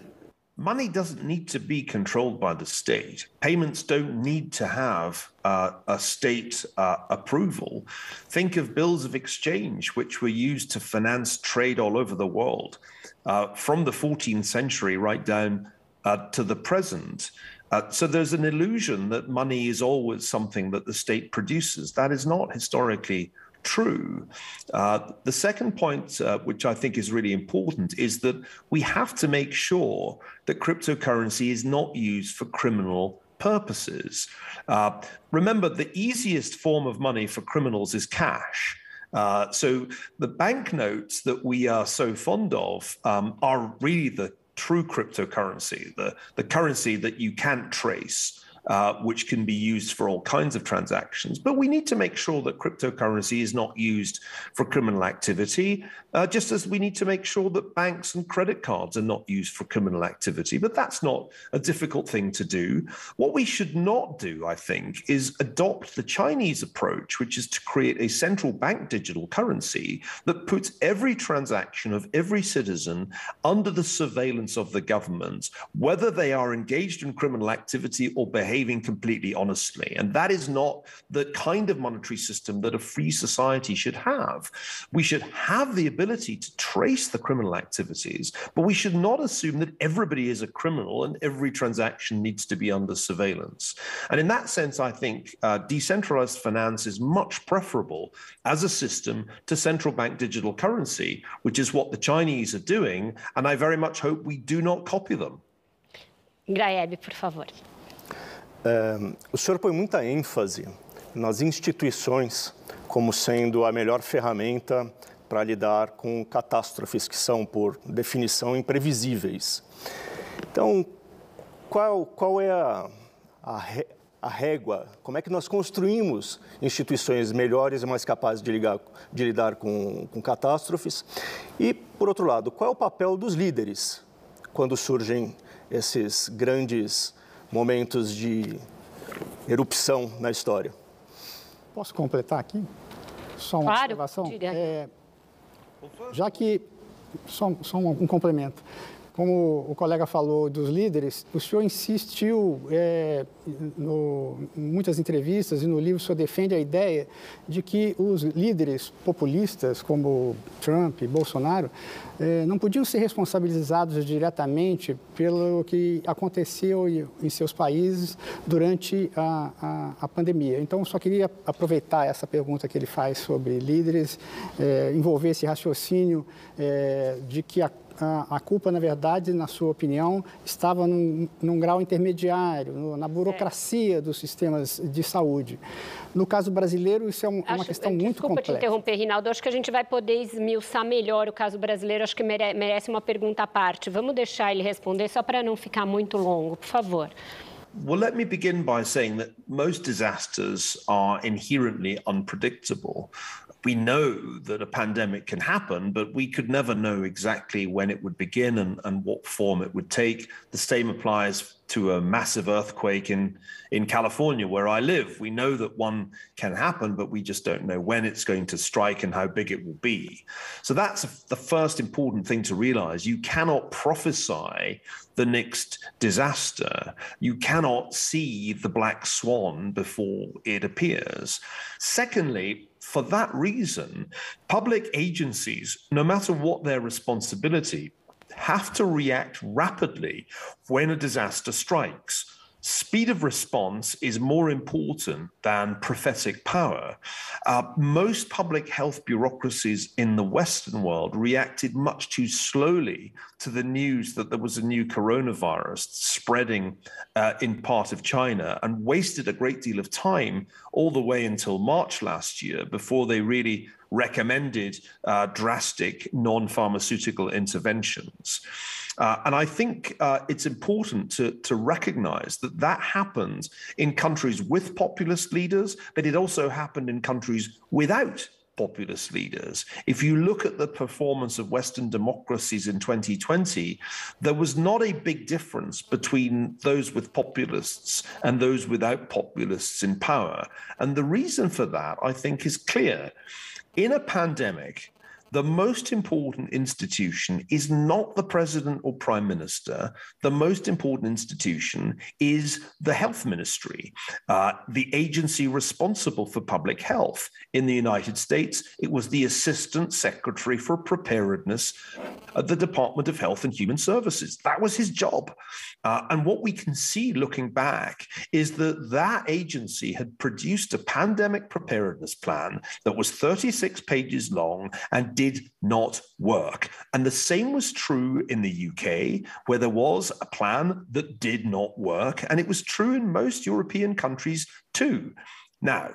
Money doesn't need to be controlled by the state. Payments don't need to have uh, a state uh, approval. Think of bills of exchange, which were used to finance trade all over the world, uh, from the 14th century right down uh, to the present. Uh, so there's an illusion that money is always something that the state produces. That is not historically true. Uh, the second point, uh, which I think is really important, is that we have to make sure that cryptocurrency is not used for criminal purposes. Uh, remember, the easiest form of money for criminals is cash. Uh, so the banknotes that we are so fond of um, are really the true cryptocurrency, the, the currency that you can't trace. Uh, which can be used for all kinds of transactions. But we need to make sure that cryptocurrency is not used for criminal activity, uh, just as we need to make sure that banks and credit cards are not used for criminal activity. But that's not a difficult thing to do. What we should not do, I think, is adopt the Chinese approach, which is to create a central bank digital currency that puts every transaction of every citizen under the surveillance of the government, whether they are engaged in criminal activity or behaving completely honestly. And that is not the kind of monetary system that a free society should have. We should have the ability to trace the criminal activities, but we should not assume that everybody is a criminal and every transaction needs to be under surveillance. And in that sense, I think uh, decentralized finance is much preferable as a system to central bank digital currency, which is what the Chinese are doing. And I very much hope we do not copy them. Graieb, por favor. O senhor põe muita ênfase nas instituições como sendo a melhor ferramenta para lidar com catástrofes que são, por definição, imprevisíveis. Então, qual, qual é a, a, a régua? Como é que nós construímos instituições melhores e mais capazes de, ligar, de lidar com, com catástrofes? E, por outro lado, qual é o papel dos líderes quando surgem esses grandes momentos de erupção na história? Posso completar aqui? Só uma claro, observação? É, já que, só, só um, um complemento, como o colega falou dos líderes, o senhor insistiu é, no, em muitas entrevistas e no livro, o senhor defende a ideia de que os líderes populistas, como Trump e Bolsonaro, é, não podiam ser responsabilizados diretamente pelo que aconteceu em seus países durante a, a, a pandemia. Então, só queria aproveitar essa pergunta que ele faz sobre líderes, é, envolver esse raciocínio é, de que a a, culpa, na verdade, na sua opinião, estava num, num grau intermediário, no, na burocracia dos sistemas de saúde. No caso brasileiro, isso é, um, acho, uma questão muito complexa. Desculpa te interromper, Rinaldo. Acho que a gente vai poder esmiuçar melhor o caso brasileiro. Acho que mere merece uma pergunta à parte. Vamos deixar ele responder só para não ficar muito longo, por favor. Well, let me begin by saying that most disasters are inherently unpredictable. We know that a pandemic can happen, but we could never know exactly when it would begin and, and what form it would take. The same applies to a massive earthquake in, in California, where I live. We know that one can happen, but we just don't know when it's going to strike and how big it will be. So that's the first important thing to realize. You cannot prophesy the next disaster. You cannot see the black swan before it appears. Secondly, for that reason, public agencies, no matter what their responsibility, have to react rapidly when a disaster strikes speed of response is more important than prophetic power. Uh, most public health bureaucracies in the Western world reacted much too slowly to the news that there was a new coronavirus spreading uh, in part of China and wasted a great deal of time all the way until March last year before they really recommended uh, drastic non pharmaceutical interventions. Uh, and I think uh, it's important to, to recognize that that happened in countries with populist leaders, but it also happened in countries without populist leaders. If you look at the performance of Western democracies in 2020, there was not a big difference between those with populists and those without populists in power. And the reason for that, I think, is clear. In a pandemic, the most important institution is not the president or prime minister. The most important institution is the health ministry, uh, the agency responsible for public health. In the United States, it was the assistant secretary for preparedness at the Department of Health and Human Services. That was his job. Uh, and what we can see looking back is that that agency had produced a pandemic preparedness plan that was 36 pages long and did not work. And the same was true in the UK, where there was a plan that did not work. And it was true in most European countries too. Now,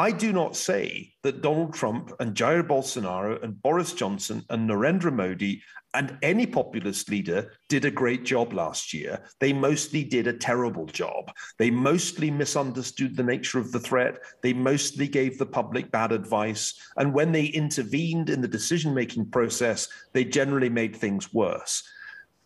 I do not say that Donald Trump and Jair Bolsonaro and Boris Johnson and Narendra Modi and any populist leader did a great job last year. They mostly did a terrible job. They mostly misunderstood the nature of the threat. They mostly gave the public bad advice. And when they intervened in the decision making process, they generally made things worse.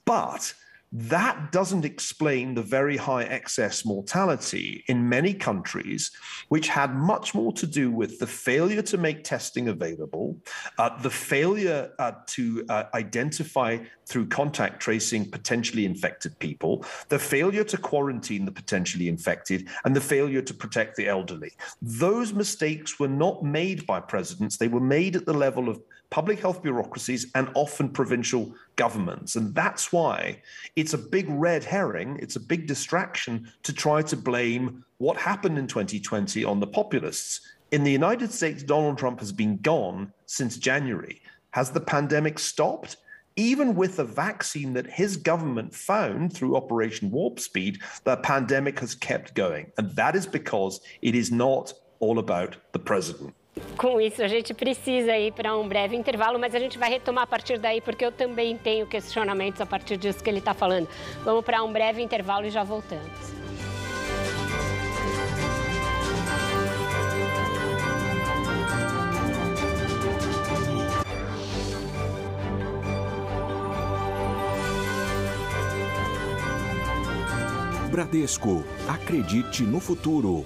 But that doesn't explain the very high excess mortality in many countries, which had much more to do with the failure to make testing available, uh, the failure uh, to uh, identify through contact tracing potentially infected people, the failure to quarantine the potentially infected, and the failure to protect the elderly. Those mistakes were not made by presidents, they were made at the level of public health bureaucracies and often provincial governments. And that's why it's a big red herring, it's a big distraction to try to blame what happened in 2020 on the populists. In the United States, Donald Trump has been gone since January. Has the pandemic stopped? Even with a vaccine that his government found through Operation Warp Speed, the pandemic has kept going. And that is because it is not all about the president. Com isso, a gente precisa ir para um breve intervalo, mas a gente vai retomar a partir daí, porque eu também tenho questionamentos a partir disso que ele está falando. Vamos para um breve intervalo e já voltamos. Bradesco, acredite no futuro.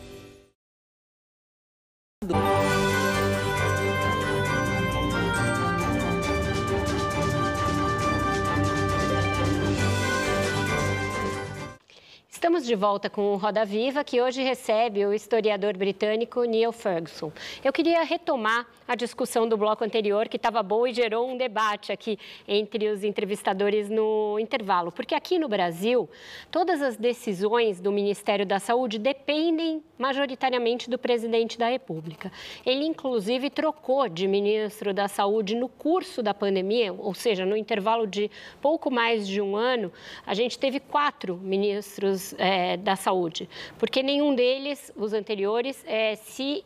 Estamos de volta com o Roda Viva, que hoje recebe o historiador britânico Neil Ferguson. Eu queria retomar a discussão do bloco anterior, que estava boa e gerou um debate aqui entre os entrevistadores no intervalo. Porque aqui no Brasil, todas as decisões do Ministério da Saúde dependem majoritariamente do presidente da República. Ele, inclusive, trocou de ministro da Saúde no curso da pandemia, ou seja, no intervalo de pouco mais de um ano, a gente teve quatro ministros é, da saúde, porque nenhum deles, os anteriores, é, se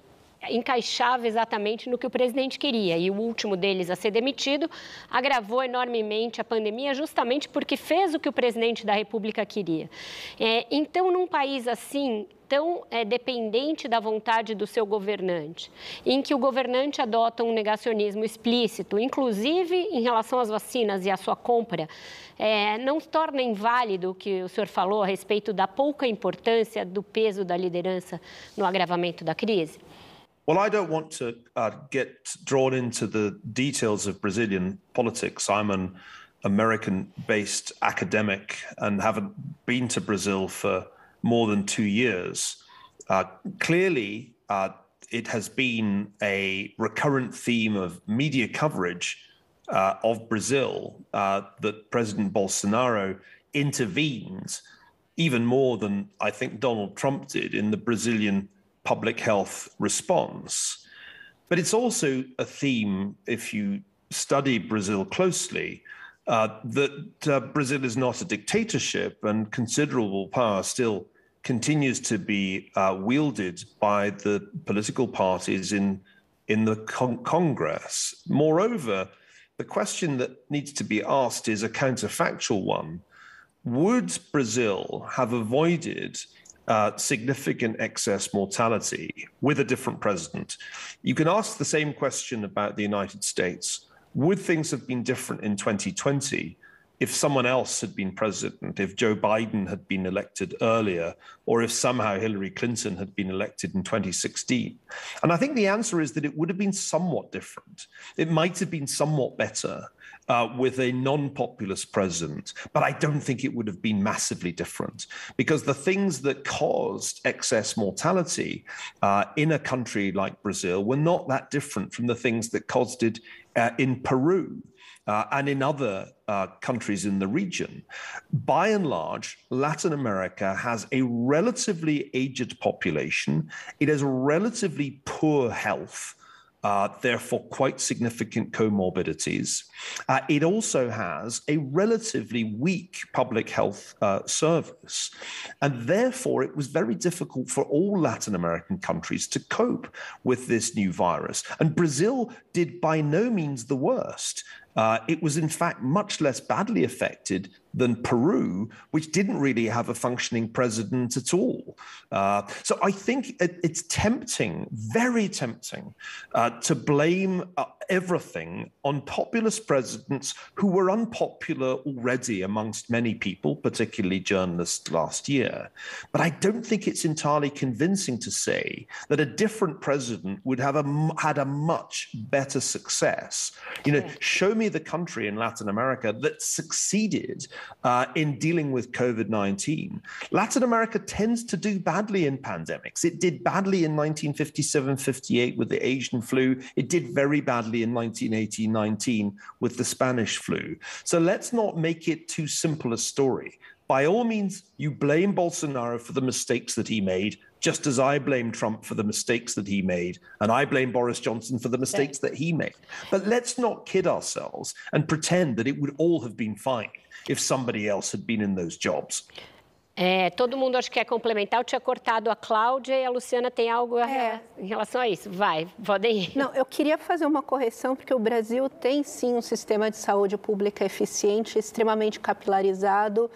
encaixava exatamente no que o presidente queria. E o último deles a ser demitido agravou enormemente a pandemia, justamente porque fez o que o presidente da República queria. É, então, num país assim, tão é, dependente da vontade do seu governante, em que o governante adota um negacionismo explícito, inclusive em relação às vacinas e à sua compra, é, não torna inválido o que o senhor falou a respeito da pouca importância do peso da liderança no agravamento da crise? Well, I don't want to uh, get drawn into the details of Brazilian politics. I'm an American based academic and haven't been to Brazil for more than two years. Uh, clearly, uh, it has been a recurrent theme of media coverage uh, of Brazil uh, that President Bolsonaro intervened even more than I think Donald Trump did in the Brazilian public health response. But it's also a theme, if you study Brazil closely, uh, that uh, Brazil is not a dictatorship and considerable power still continues to be uh, wielded by the political parties in in the con- Congress. Moreover, the question that needs to be asked is a counterfactual one: Would Brazil have avoided uh, significant excess mortality with a different president? You can ask the same question about the United States. Would things have been different in 2020 if someone else had been president, if Joe Biden had been elected earlier, or if somehow Hillary Clinton had been elected in 2016? And I think the answer is that it would have been somewhat different. It might have been somewhat better. Uh, with a non populist president, but I don't think it would have been massively different because the things that caused excess mortality uh, in a country like Brazil were not that different from the things that caused it uh, in Peru uh, and in other uh, countries in the region. By and large, Latin America has a relatively aged population, it has relatively poor health. uh, therefore quite significant comorbidities. Uh, it also has a relatively weak public health uh, service. And therefore, it was very difficult for all Latin American countries to cope with this new virus. And Brazil did by no means the worst. Uh, it was, in fact, much less badly affected than Peru, which didn't really have a functioning president at all. Uh, so I think it, it's tempting, very tempting, uh, to blame uh, everything on populist presidents who were unpopular already amongst many people, particularly journalists last year. But I don't think it's entirely convincing to say that a different president would have a, had a much better success. You know, show me the country in Latin America that succeeded uh, in dealing with COVID 19. Latin America tends to do badly in pandemics. It did badly in 1957 58 with the Asian flu, it did very badly in 1918 19 with the Spanish flu. So let's not make it too simple a story. By all means, you blame Bolsonaro for the mistakes that he made, just as I blame Trump for the mistakes that he made, and I blame Boris Johnson for the mistakes that he made. But let's not kid ourselves and pretend that it would all have been fine if somebody else had been in those jobs. É, todo mundo acho que quer complementar. Eu tinha cortado a Cláudia e a Luciana tem algo é. em relação a isso. Vai, podem ir. Não, eu queria fazer uma correção, porque o Brasil tem sim um sistema de saúde pública eficiente, extremamente capilarizado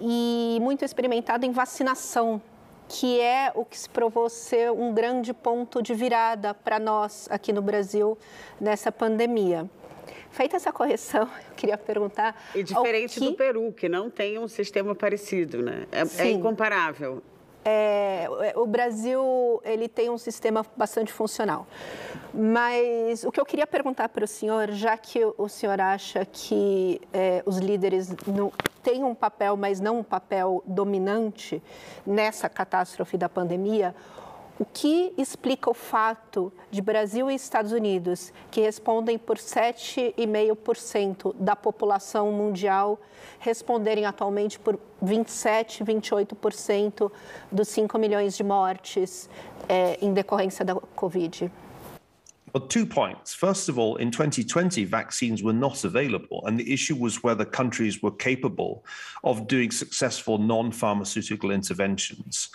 e muito experimentado em vacinação, que é o que se provou ser um grande ponto de virada para nós aqui no Brasil nessa pandemia. Feita essa correção, eu queria perguntar. E diferente que... do Peru, que não tem um sistema parecido, né? É, é incomparável. É, o Brasil ele tem um sistema bastante funcional. Mas o que eu queria perguntar para o senhor, já que o senhor acha que é, os líderes não, têm um papel, mas não um papel dominante nessa catástrofe da pandemia, o que explica o fato de Brasil e Estados Unidos, que respondem por 7,5% da população mundial, responderem atualmente por 27, 28% dos 5 milhões de mortes é, em decorrência da Covid? Well, two points. First of all, in 2020, vaccines were not available, and the issue was whether countries were capable of doing successful non pharmaceutical interventions.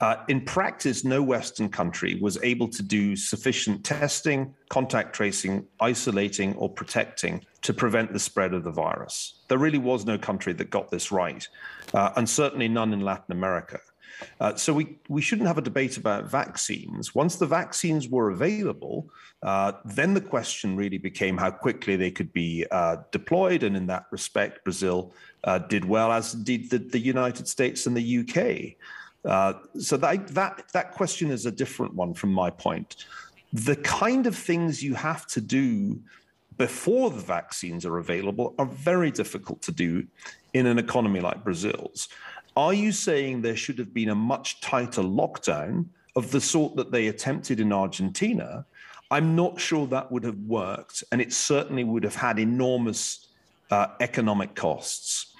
Uh, in practice, no Western country was able to do sufficient testing, contact tracing, isolating, or protecting to prevent the spread of the virus. There really was no country that got this right, uh, and certainly none in Latin America. Uh, so we, we shouldn't have a debate about vaccines. Once the vaccines were available, uh, then the question really became how quickly they could be uh, deployed. And in that respect, Brazil uh, did well, as did the, the, United States and the UK. Uh, so that, that, that question is a different one from my point. The kind of things you have to do before the vaccines are available are very difficult to do in an economy like Brazil's. Are you saying there should have been a much tighter lockdown of the sort that they attempted in Argentina? I'm not sure that would have worked, and it certainly would have had enormous uh, economic costs.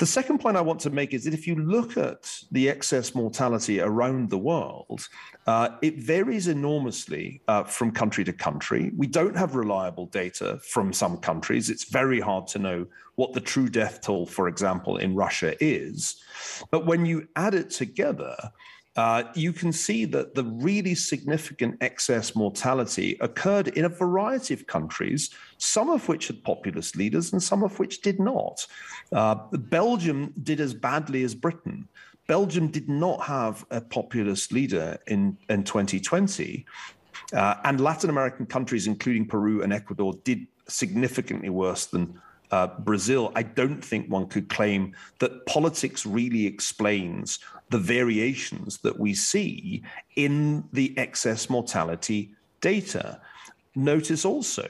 The second point I want to make is that if you look at the excess mortality around the world, uh, it varies enormously uh, from country to country. We don't have reliable data from some countries. It's very hard to know what the true death toll, for example, in Russia is. But when you add it together, uh, you can see that the really significant excess mortality occurred in a variety of countries, some of which had populist leaders and some of which did not. Uh, Belgium did as badly as Britain. Belgium did not have a populist leader in, in 2020. Uh, and Latin American countries, including Peru and Ecuador, did significantly worse than uh, Brazil, I don't think one could claim that politics really explains the variations that we see in the excess mortality data. Notice also,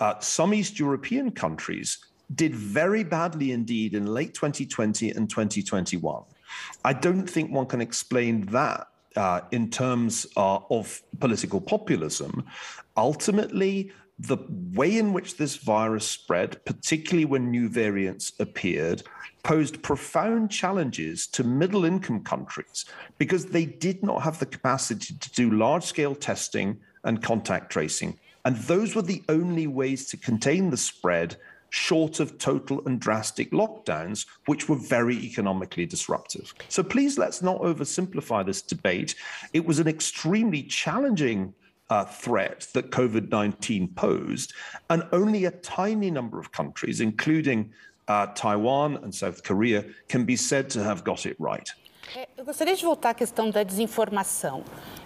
uh, some East European countries did very badly indeed in late 2020 and 2021. I don't think one can explain that uh, in terms uh, of political populism. Ultimately, the way in which this virus spread, particularly when new variants appeared, posed profound challenges to middle income countries because they did not have the capacity to do large scale testing and contact tracing. And those were the only ways to contain the spread short of total and drastic lockdowns, which were very economically disruptive. So please let's not oversimplify this debate. It was an extremely challenging uh, threat that COVID 19 posed, and only a tiny number of countries, including uh, Taiwan and South Korea, can be said to have got it right. Eu gostaria de voltar à questão da desinformação.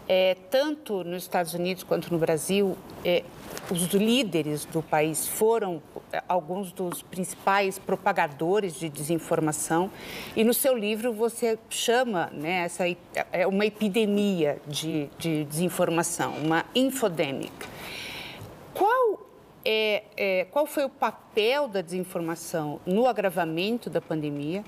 É, tanto nos Estados Unidos quanto no Brasil, é, os líderes do país foram é, alguns dos principais propagadores de desinformação. E no seu livro você chama né, essa é uma epidemia de, de desinformação, uma infodemic. Qual é, é, qual foi o papel da desinformação no agravamento da pandemia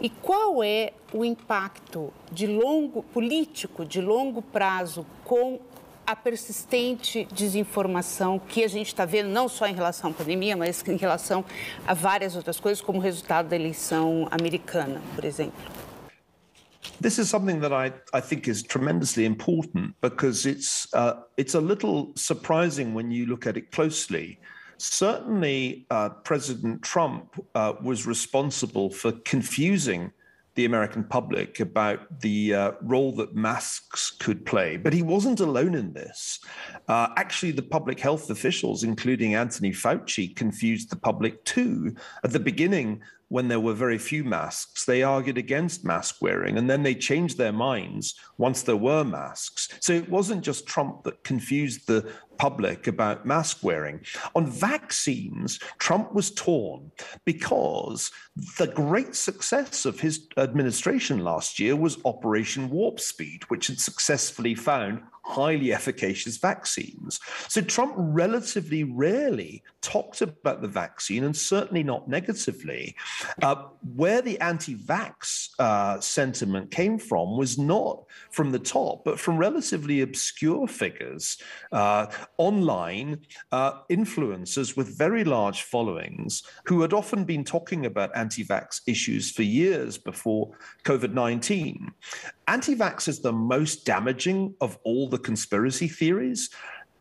e qual é o impacto de longo político de longo prazo com a persistente desinformação que a gente está vendo não só em relação à pandemia, mas em relação a várias outras coisas, como resultado da eleição americana, por exemplo. This is something that I, I think is tremendously important because it's uh, it's a little surprising when you look at it closely. Certainly, uh, President Trump uh, was responsible for confusing the American public about the uh, role that masks could play. But he wasn't alone in this. Uh, actually, the public health officials, including Anthony Fauci, confused the public too. At the beginning, when there were very few masks, they argued against mask wearing, and then they changed their minds once there were masks. So it wasn't just Trump that confused the public about mask wearing. On vaccines, Trump was torn because the great success of his administration last year was Operation Warp Speed, which had successfully found highly efficacious vaccines. So Trump relatively rarely talked about the vaccine and certainly not negatively. Uh, where the anti vax uh, sentiment came from was not from the top, but from relatively obscure figures, uh, online uh, influencers with very large followings who had often been talking about anti vax issues for years before COVID 19. Anti vax is the most damaging of all the conspiracy theories.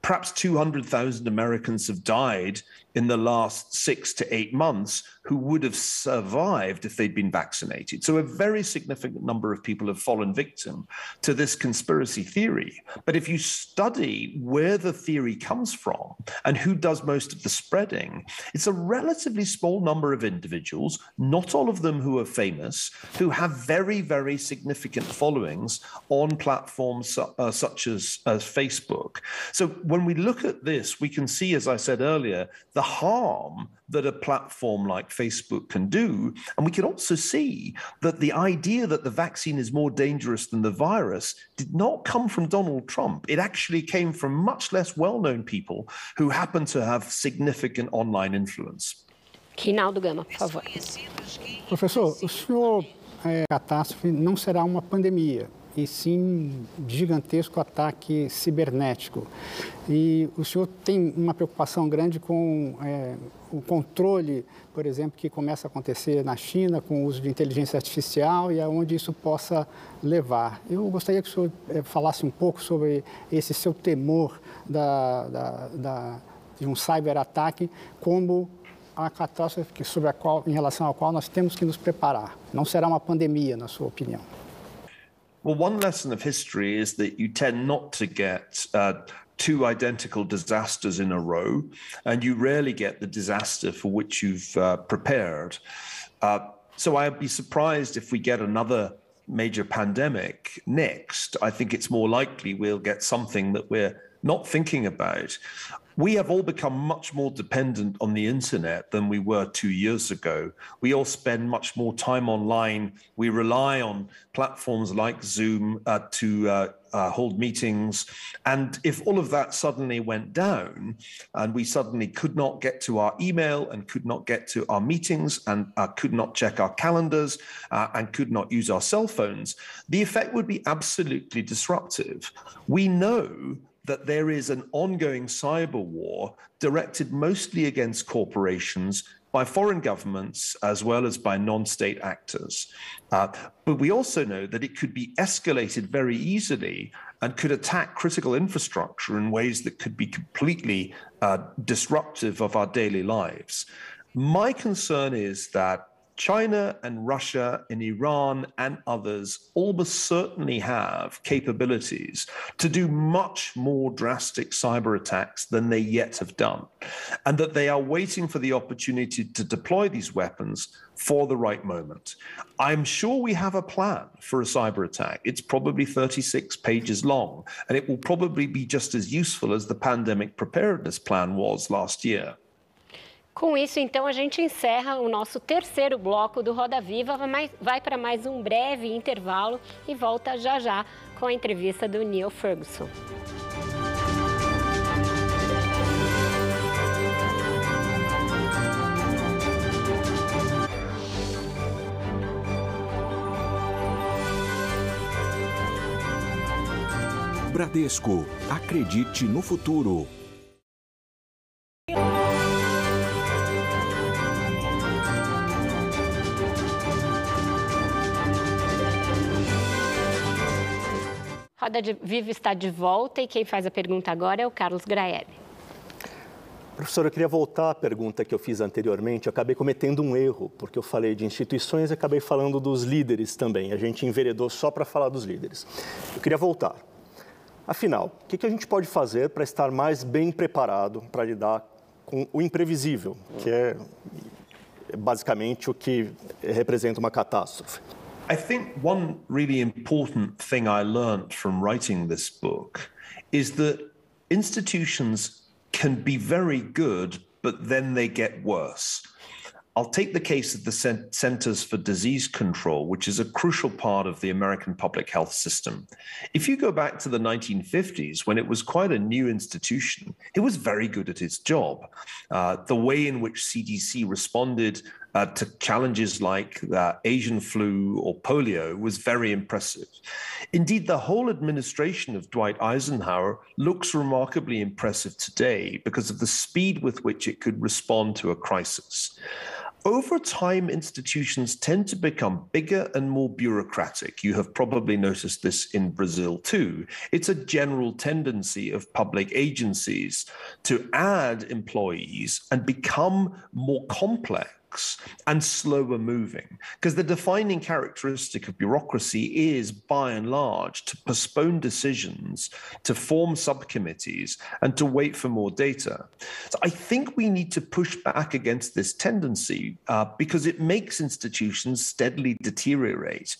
Perhaps 200,000 Americans have died in the last six to eight months who would have survived if they'd been vaccinated. So a very significant number of people have fallen victim to this conspiracy theory. But if you study where the theory comes from and who does most of the spreading, it's a relatively small number of individuals, not all of them who are famous, who have very, very significant followings on platforms uh, such as, as Facebook. So when we look at this, we can see, as I said earlier, the harm that a platform like Facebook can do. And we can also see that the idea that the vaccine is more dangerous than the virus did not come from Donald Trump. It actually came from much less well known people who happen to have significant online influence. Rinaldo Gama, por favor. Professor, o senhor, é, catástrofe não será uma pandemia e sim gigantesco ataque cibernético. E o senhor tem uma preocupação grande com é, o controle, por exemplo, que começa a acontecer na China com o uso de inteligência artificial e aonde isso possa levar. Eu gostaria que o senhor é, falasse um pouco sobre esse seu temor da, da, da, de um cyberataque como a catástrofe sobre a qual, em relação à qual nós temos que nos preparar. Não será uma pandemia, na sua opinião? Well, one lesson of history is that you tend not to get uh, two identical disasters in a row, and you rarely get the disaster for which you've uh, prepared. Uh, so I'd be surprised if we get another major pandemic next. I think it's more likely we'll get something that we're not thinking about we have all become much more dependent on the internet than we were two years ago. We all spend much more time online. We rely on platforms like Zoom uh, to uh, hold meetings. And if all of that suddenly went down and we suddenly could not get to our email and could not get to our meetings and uh, could not check our calendars uh, and could not use our cell phones, the effect would be absolutely disruptive. We know that there is an ongoing cyber war directed mostly against corporations by foreign governments as well as by non state actors. Uh, but we also know that it could be escalated very easily and could attack critical infrastructure in ways that could be completely uh, disruptive of our daily lives. My concern is that China and Russia and Iran and others almost certainly have capabilities to do much more drastic cyber attacks than they yet have done, and that they are waiting for the opportunity to deploy these weapons for the right moment. I'm sure we have a plan for a cyber attack. It's probably 36 pages long, and it will probably be just as useful as the pandemic preparedness plan was last year. Com isso, então, a gente encerra o nosso terceiro bloco do Roda Viva, vai para mais um breve intervalo e volta já já com a entrevista do Neil Ferguson. Bradesco, acredite no futuro. Roda de Vivo está de volta e quem faz a pergunta agora é o Carlos Graeb. Professor, eu queria voltar à pergunta que eu fiz anteriormente. Eu acabei cometendo um erro, porque eu falei de instituições e acabei falando dos líderes também. A gente enveredou só para falar dos líderes. Eu queria voltar. Afinal, o que a gente pode fazer para estar mais bem preparado para lidar com o imprevisível, que é basicamente o que representa uma catástrofe? I think one really important thing I learned from writing this book is that institutions can be very good, but then they get worse. I'll take the case of the Centers for Disease Control, which is a crucial part of the American public health system. If you go back to the 1950s, when it was quite a new institution, it was very good at its job. Uh, the way in which CDC responded uh, to challenges like uh, Asian flu or polio was very impressive. Indeed, the whole administration of Dwight Eisenhower looks remarkably impressive today because of the speed with which it could respond to a crisis over time, institutions tend to become bigger and more bureaucratic. You have probably noticed this in Brazil too. It's a general tendency of public agencies to add employees and become more complex and slower moving. Because the defining characteristic of bureaucracy is, by and large, to postpone decisions, to form subcommittees, and to wait for more data. So I think we need to push back against this tendency uh, because it makes institutions steadily deteriorate.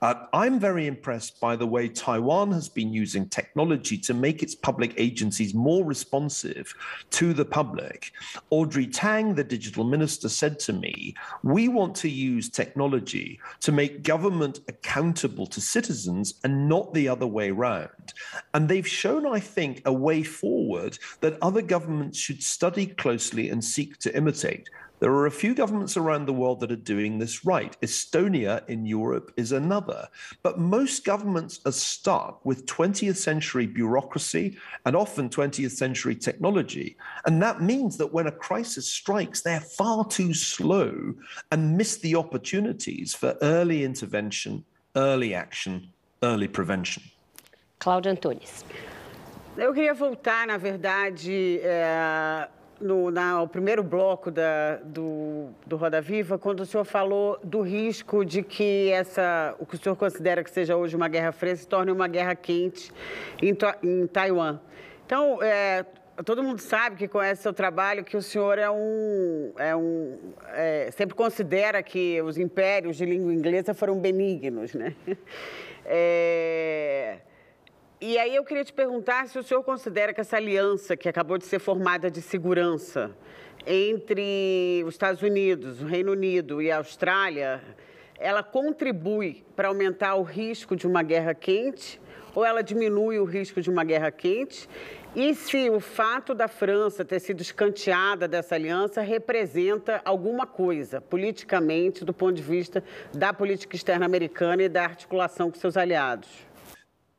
Uh, I'm very impressed by the way Taiwan has been using technology to make its public agencies more responsive to the public. Audrey Tang, the digital minister, said to me, we want to use technology to make government accountable to citizens and not the other way round. And they've shown, I think, a way forward that other governments should study closely and seek to imitate. There are a few governments around the world that are doing this right. Estonia in Europe is another. But most governments are stuck with 20th century bureaucracy and often 20th century technology. And that means that when a crisis strikes, they're far too slow and miss the opportunities for early intervention, early action, early prevention. Cláudia Antunes. Eu queria voltar, na verdade, é... no na, primeiro bloco da, do, do Roda Viva, quando o senhor falou do risco de que essa, o que o senhor considera que seja hoje uma guerra fria se torne uma guerra quente em, em Taiwan. Então, é, todo mundo sabe que conhece seu trabalho que o senhor é um, é um é, sempre considera que os impérios de língua inglesa foram benignos, né? É, e aí eu queria te perguntar se o senhor considera que essa aliança que acabou de ser formada de segurança entre os Estados Unidos, o Reino Unido e a Austrália, ela contribui para aumentar o risco de uma guerra quente ou ela diminui o risco de uma guerra quente? E se o fato da França ter sido escanteada dessa aliança representa alguma coisa politicamente do ponto de vista da política externa americana e da articulação com seus aliados?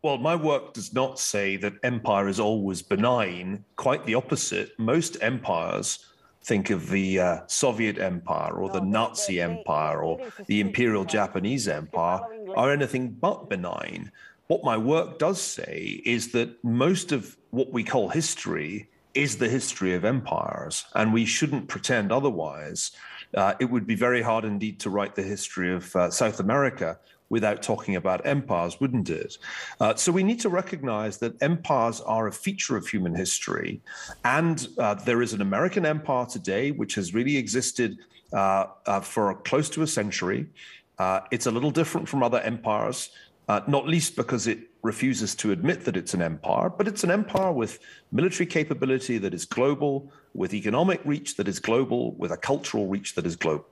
Well, my work does not say that empire is always benign. Quite the opposite. Most empires think of the uh, Soviet Empire or the Nazi Empire or the Imperial Japanese Empire are anything but benign. What my work does say is that most of what we call history is the history of empires, and we shouldn't pretend otherwise. Uh, it would be very hard indeed to write the history of uh, South America without talking about empires, wouldn't it? Uh, so we need to recognize that empires are a feature of human history. And uh, there is an American empire today, which has really existed uh, uh for close to a century. Uh, it's a little different from other empires, uh, not least because it refuses to admit that it's an empire, but it's an empire with military capability that is global, with economic reach that is global, with a cultural reach that is global.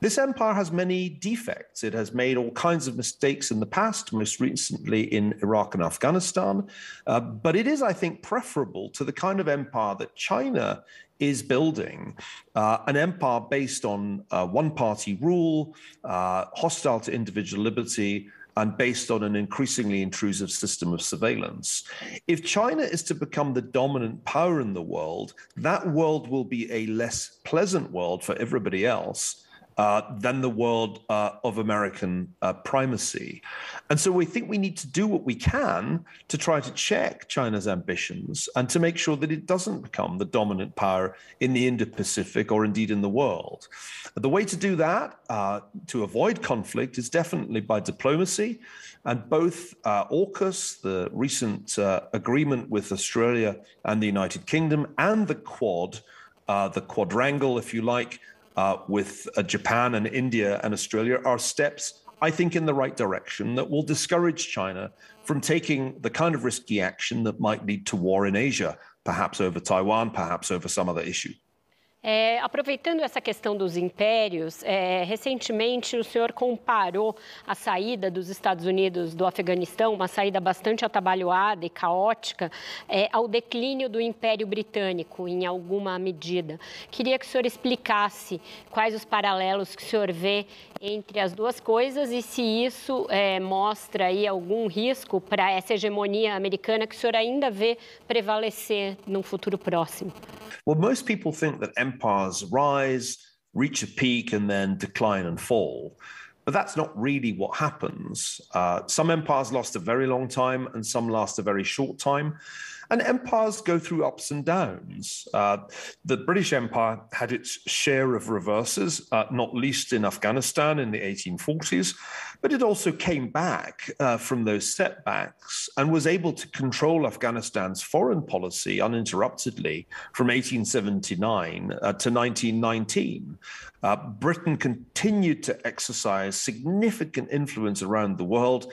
This empire has many defects. It has made all kinds of mistakes in the past, most recently in Iraq and Afghanistan. Uh, but it is, I think, preferable to the kind of empire that China is building uh, an empire based on uh, one party rule, uh, hostile to individual liberty, and based on an increasingly intrusive system of surveillance. If China is to become the dominant power in the world, that world will be a less pleasant world for everybody else uh, than the world uh, of American uh, primacy. And so we think we need to do what we can to try to check China's ambitions and to make sure that it doesn't become the dominant power in the Indo Pacific or indeed in the world. The way to do that, uh, to avoid conflict, is definitely by diplomacy. And both uh, AUKUS, the recent uh, agreement with Australia and the United Kingdom, and the Quad, the quadrangle, if you like, uh, with uh, Japan and India and Australia are steps, I think, in the right direction that will discourage China from taking the kind of risky action that might lead to war in Asia, perhaps over Taiwan, perhaps over some other issue. É, aproveitando essa questão dos impérios, é, recentemente o senhor comparou a saída dos Estados Unidos do Afeganistão, uma saída bastante atabalhoada e caótica, é, ao declínio do Império Britânico, em alguma medida. Queria que o senhor explicasse quais os paralelos que o senhor vê entre as duas coisas e se isso é, mostra aí algum risco para essa hegemonia americana que o senhor ainda vê prevalecer num futuro próximo. Well, most people think that empires rise, reach a peak, and then decline and fall. But that's not really what happens. Uh, some empires last a very long time, and some last a very short time. And empires go through ups and downs. Uh, the British Empire had its share of reverses, uh, not least in Afghanistan in the 1840s, but it also came back uh, from those setbacks and was able to control Afghanistan's foreign policy uninterruptedly from 1879 uh, to 1919. Uh, Britain continued to exercise significant influence around the world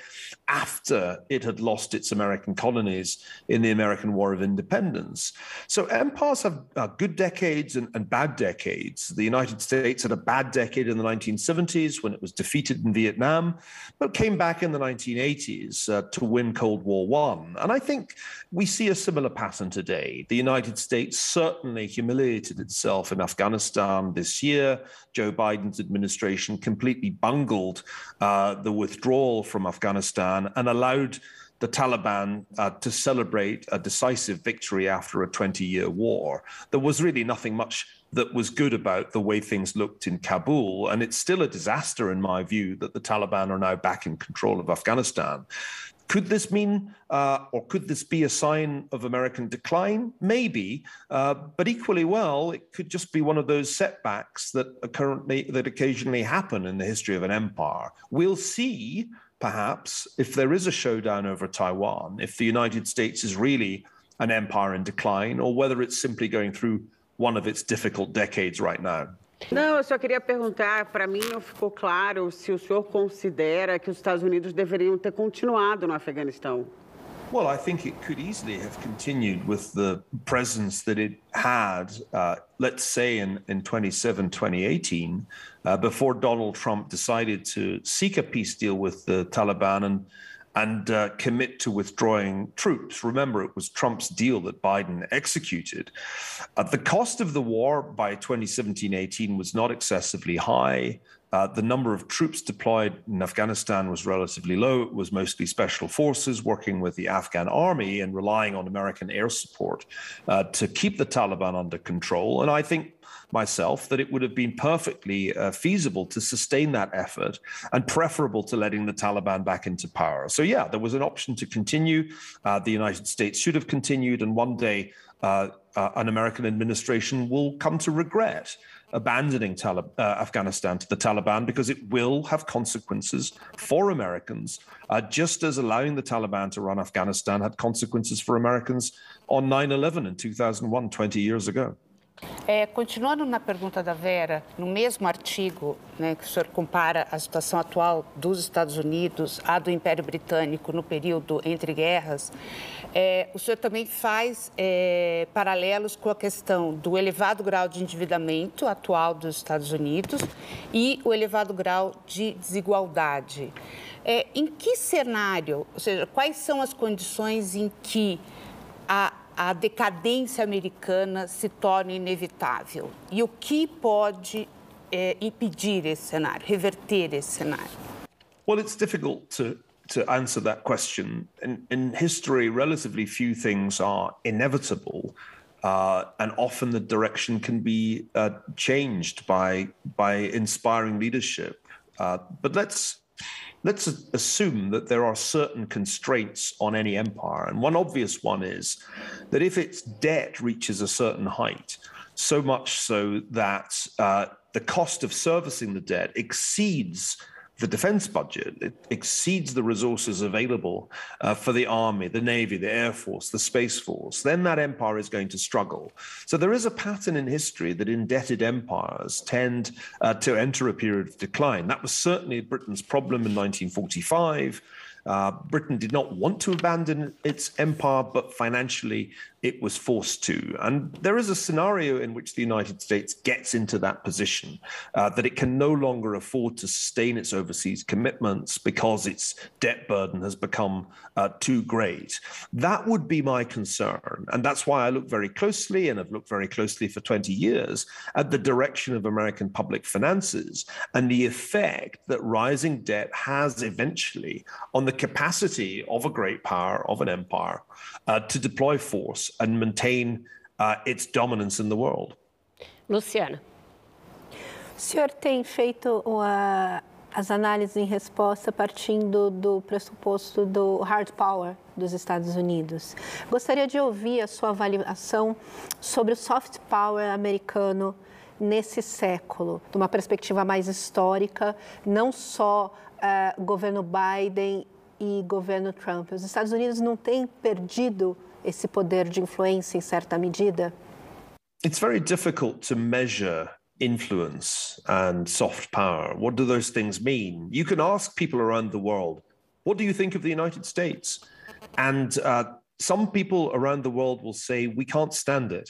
after it had lost its American colonies in the American War of Independence. So empires have uh, good decades and, and, bad decades. The United States had a bad decade in the 1970s when it was defeated in Vietnam, but came back in the 1980s uh, to win Cold War One. And I think we see a similar pattern today. The United States certainly humiliated itself in Afghanistan this year. Joe Biden's administration completely bungled uh, the withdrawal from Afghanistan and allowed the Taliban uh, to celebrate a decisive victory after a 20 year war. There was really nothing much that was good about the way things looked in Kabul. And it's still a disaster, in my view, that the Taliban are now back in control of Afghanistan. Could this mean, uh, or could this be a sign of American decline? Maybe, uh, but equally well, it could just be one of those setbacks that currently that occasionally happen in the history of an empire. We'll see, perhaps, if there is a showdown over Taiwan, if the United States is really an empire in decline, or whether it's simply going through one of its difficult decades right now. Não, eu só queria perguntar, para mim não ficou claro se o senhor considera que os Estados Unidos deveriam ter continuado no Afeganistão. Well, I think it could easily have continued with the presence that it had, uh, let's say in, in 27, 2018, uh, before Donald Trump decided to seek a peace deal with the Taliban and and uh, commit to withdrawing troops. Remember, it was Trump's deal that Biden executed. Uh, the cost of the war by 2017 18 was not excessively high. Uh, the number of troops deployed in Afghanistan was relatively low. It was mostly special forces working with the Afghan army and relying on American air support uh, to keep the Taliban under control. And I think myself that it would have been perfectly uh, feasible to sustain that effort and preferable to letting the Taliban back into power. So, yeah, there was an option to continue. Uh, the United States should have continued, and one day uh, uh an American administration will come to regret abandoning uh, Afghanistan to the Taliban because it will have consequences for Americans, uh, just as allowing the Taliban to run Afghanistan had consequences for Americans on 9 11 in 2001, 20 years ago. É, continuando na pergunta da Vera, no mesmo artigo né, que o senhor compara a situação atual dos Estados Unidos à do Império Britânico no período entre guerras, é, o senhor também faz é, paralelos com a questão do elevado grau de endividamento atual dos Estados Unidos e o elevado grau de desigualdade. É, em que cenário, ou seja, quais são as condições em que a a decadência americana se torne inevitável? E o que pode é, impedir esse cenário, reverter esse cenário? Well, it's difficult to to answer that question. In, in history, relatively few things are inevitable. Uh, and often the direction can be uh, changed by by inspiring leadership. Uh, but let's let's assume that there are certain constraints on any empire. And one obvious one is that if its debt reaches a certain height, so much so that uh, the cost of servicing the debt exceeds the defense budget. It exceeds the resources available uh, for the army, the navy, the air force, the space force. Then that empire is going to struggle. So there is a pattern in history that indebted empires tend uh, to enter a period of decline. That was certainly Britain's problem in 1945. Uh, Britain did not want to abandon its empire, but financially it was forced to. And there is a scenario in which the United States gets into that position uh, that it can no longer afford to sustain its overseas commitments because its debt burden has become uh, too great. That would be my concern. And that's why I look very closely and have looked very closely for 20 years at the direction of American public finances and the effect that rising debt has eventually on the capacity of a great power, of an empire, uh, to deploy force and maintain uh, its dominance in the world. Luciana. O senhor tem feito uh, as análises em resposta partindo do pressuposto do hard power dos Estados Unidos. Gostaria de ouvir a sua avaliação sobre o soft power americano nesse século, de uma perspectiva mais histórica, não só uh, governo Biden e governo Trump. Os Estados Unidos não têm perdido esse poder de influência em certa medida? It's very difficult to measure influence and soft power. What do those things mean? You can ask people around the world, what do you think of the United States? And uh, some people around the world will say, we can't stand it.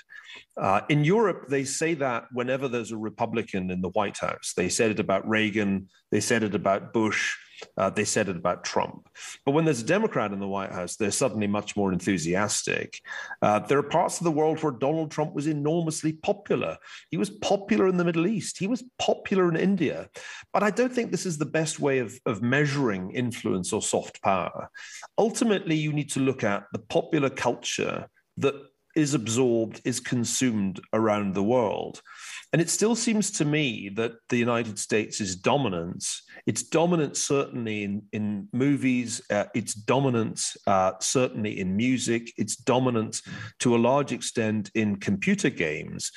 Uh, in Europe, they say that whenever there's a Republican in the White House. They said it about Reagan, they said it about Bush. Uh, they said it about Trump. But when there's a Democrat in the White House, they're suddenly much more enthusiastic. Uh, there are parts of the world where Donald Trump was enormously popular. He was popular in the Middle East, he was popular in India. But I don't think this is the best way of, of measuring influence or soft power. Ultimately, you need to look at the popular culture that is absorbed, is consumed around the world. And it still seems to me that the United States is dominance. It's dominant certainly in, in movies, uh, it's dominant uh, certainly in music, it's dominant to a large extent in computer games.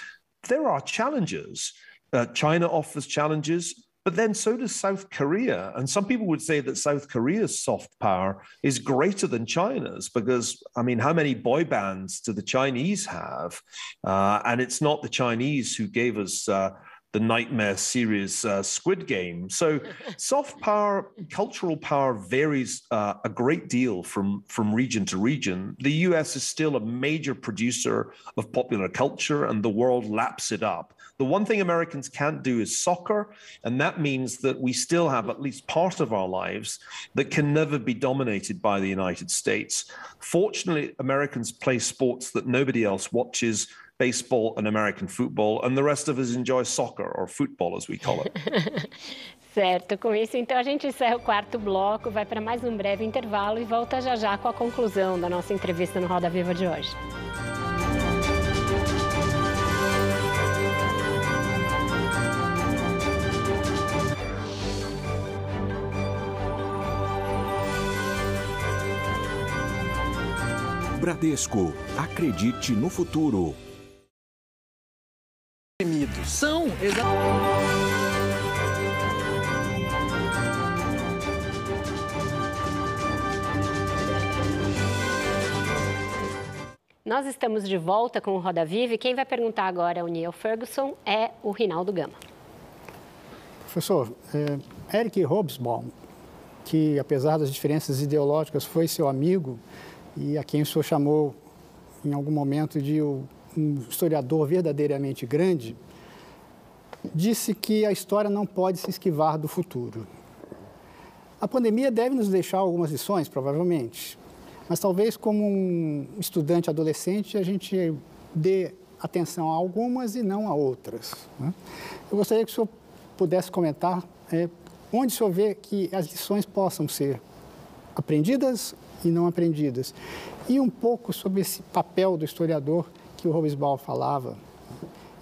There are challenges. Uh, China offers challenges. But then so does South Korea. And some people would say that South Korea's soft power is greater than China's because, I mean, how many boy bands do the Chinese have? Uh, and it's not the Chinese who gave us. Uh, the nightmare series uh, Squid Game. So, soft power, cultural power varies uh, a great deal from, from region to region. The US is still a major producer of popular culture, and the world laps it up. The one thing Americans can't do is soccer, and that means that we still have at least part of our lives that can never be dominated by the United States. Fortunately, Americans play sports that nobody else watches baseball and American football, and the rest of us enjoy soccer or football, as we call it. certo, com isso então a gente encerra o quarto bloco, vai para mais um breve intervalo e volta já já com a conclusão da nossa entrevista no Roda Viva de hoje. Bradesco, acredite no futuro. São Nós estamos de volta com o Roda Viva e quem vai perguntar agora ao Neil Ferguson é o Rinaldo Gama. Professor, é, Eric Hobsbawm, que apesar das diferenças ideológicas foi seu amigo, e a quem o senhor chamou em algum momento de um historiador verdadeiramente grande, disse que a história não pode se esquivar do futuro. A pandemia deve nos deixar algumas lições, provavelmente, mas talvez como um estudante adolescente a gente dê atenção a algumas e não a outras. Né? Eu gostaria que o senhor pudesse comentar é, onde o senhor vê que as lições possam ser aprendidas e não aprendidas. E um pouco sobre esse papel do historiador que o Robesbal falava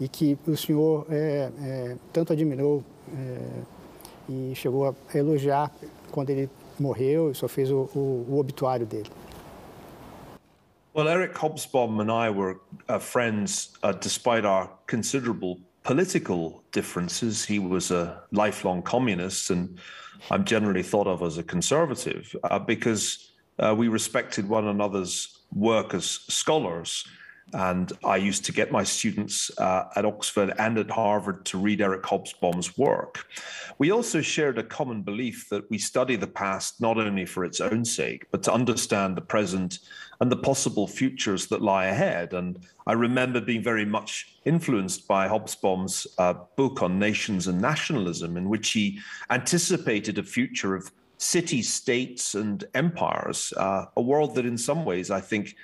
e que o senhor é, é, tanto admirou é, e chegou a elogiar quando ele morreu e só fez o, o, o obituário dele. Well, Eric Hobsbawm and I were uh, friends uh, despite our considerable political differences. He was a lifelong communist, and I'm generally thought of as a conservative uh, because uh, we respected one another's work as scholars. And I used to get my students uh, at Oxford and at Harvard to read Eric Hobsbawm's work. We also shared a common belief that we study the past not only for its own sake, but to understand the present and the possible futures that lie ahead. And I remember being very much influenced by Hobsbawm's uh, book on nations and nationalism, in which he anticipated a future of city states and empires, uh, a world that in some ways I think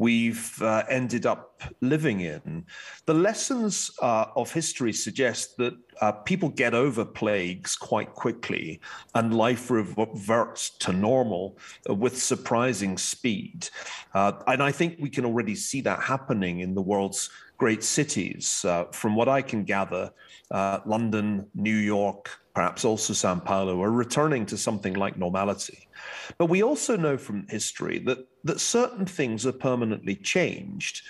we've uh, ended up living in. The lessons uh, of history suggest that uh, people get over plagues quite quickly and life reverts to normal with surprising speed. Uh, and I think we can already see that happening in the world's great cities. Uh, from what I can gather, uh, London, New York, perhaps also Sao Paulo, are returning to something like normality. But we also know from history that, that certain things are permanently changed.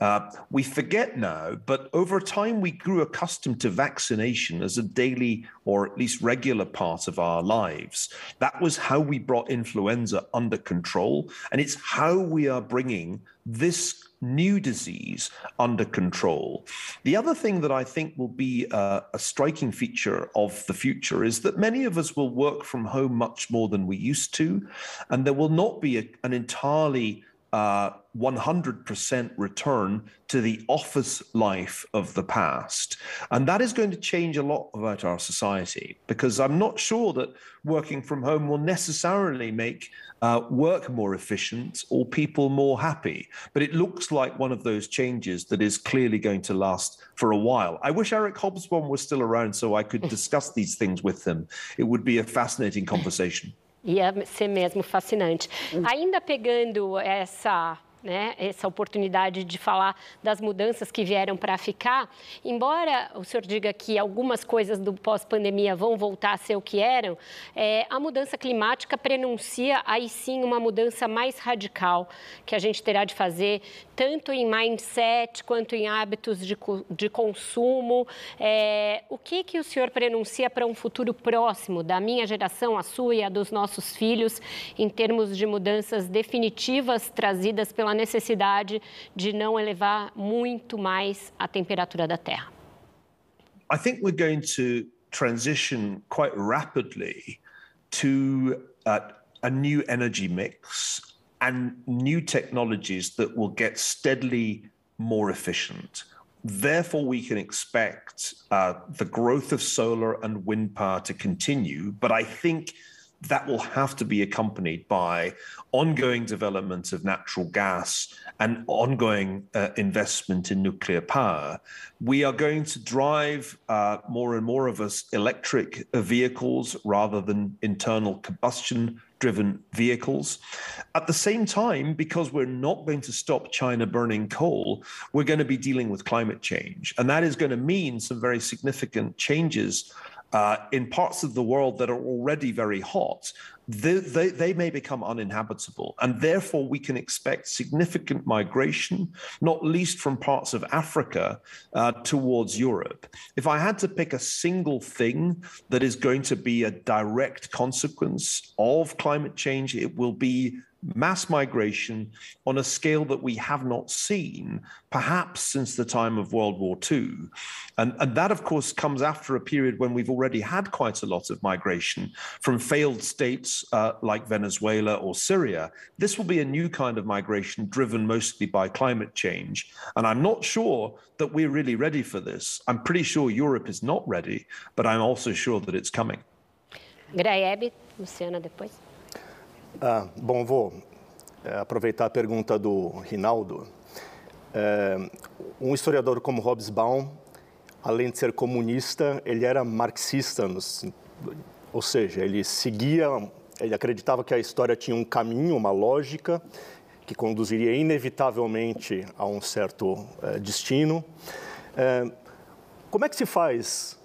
Uh, we forget now, but over time we grew accustomed to vaccination as a daily or at least regular part of our lives. That was how we brought influenza under control, and it's how we are bringing this new disease under control. The other thing that I think will be a, a, striking feature of the future is that many of us will work from home much more than we used to, and there will not be a, an entirely uh, 100% return to the office life of the past. And that is going to change a lot about our society because I'm not sure that working from home will necessarily make uh, work more efficient or people more happy. But it looks like one of those changes that is clearly going to last for a while. I wish Eric Hobsbawm was still around so I could discuss these things with him. It would be a fascinating conversation. Ia ser mesmo fascinante. Ainda pegando essa né, essa oportunidade de falar das mudanças que vieram para ficar. Embora o senhor diga que algumas coisas do pós-pandemia vão voltar a ser o que eram, é, a mudança climática prenuncia aí sim uma mudança mais radical que a gente terá de fazer, tanto em mindset quanto em hábitos de, de consumo. É, o que, que o senhor prenuncia para um futuro próximo da minha geração, a sua e a dos nossos filhos, em termos de mudanças definitivas trazidas pela pela necessidade de não elevar muito mais a temperatura da Terra? I think we're going to transition quite rapidly to uh, a new energy mix and new technologies that will get steadily more efficient. Therefore, we can expect uh, the growth of solar and wind power to continue. But I think that will have to be accompanied by ongoing development of natural gas and ongoing uh, investment in nuclear power. We are going to drive uh, more and more of us electric vehicles rather than internal combustion driven vehicles. At the same time, because we're not going to stop China burning coal, we're going to be dealing with climate change. And that is going to mean some very significant changes uh, in parts of the world that are already very hot, they, they, they, may become uninhabitable. And therefore, we can expect significant migration, not least from parts of Africa uh, towards Europe. If I had to pick a single thing that is going to be a direct consequence of climate change, it will be mass migration on a scale that we have not seen, perhaps since the time of World War II. And, and, that, of course, comes after a period when we've already had quite a lot of migration from failed states uh, like Venezuela or Syria. This will be a new kind of migration driven mostly by climate change. And I'm not sure that we're really ready for this. I'm pretty sure Europe is not ready, but I'm also sure that it's coming. Graieb, Luciana, depois. Ah, bom, vou é, aproveitar a pergunta do Rinaldo. É, um historiador como Hobsbawm, além de ser comunista, ele era marxista, ou seja, ele seguia, ele acreditava que a história tinha um caminho, uma lógica, que conduziria inevitavelmente a um certo é, destino. Como é que se faz?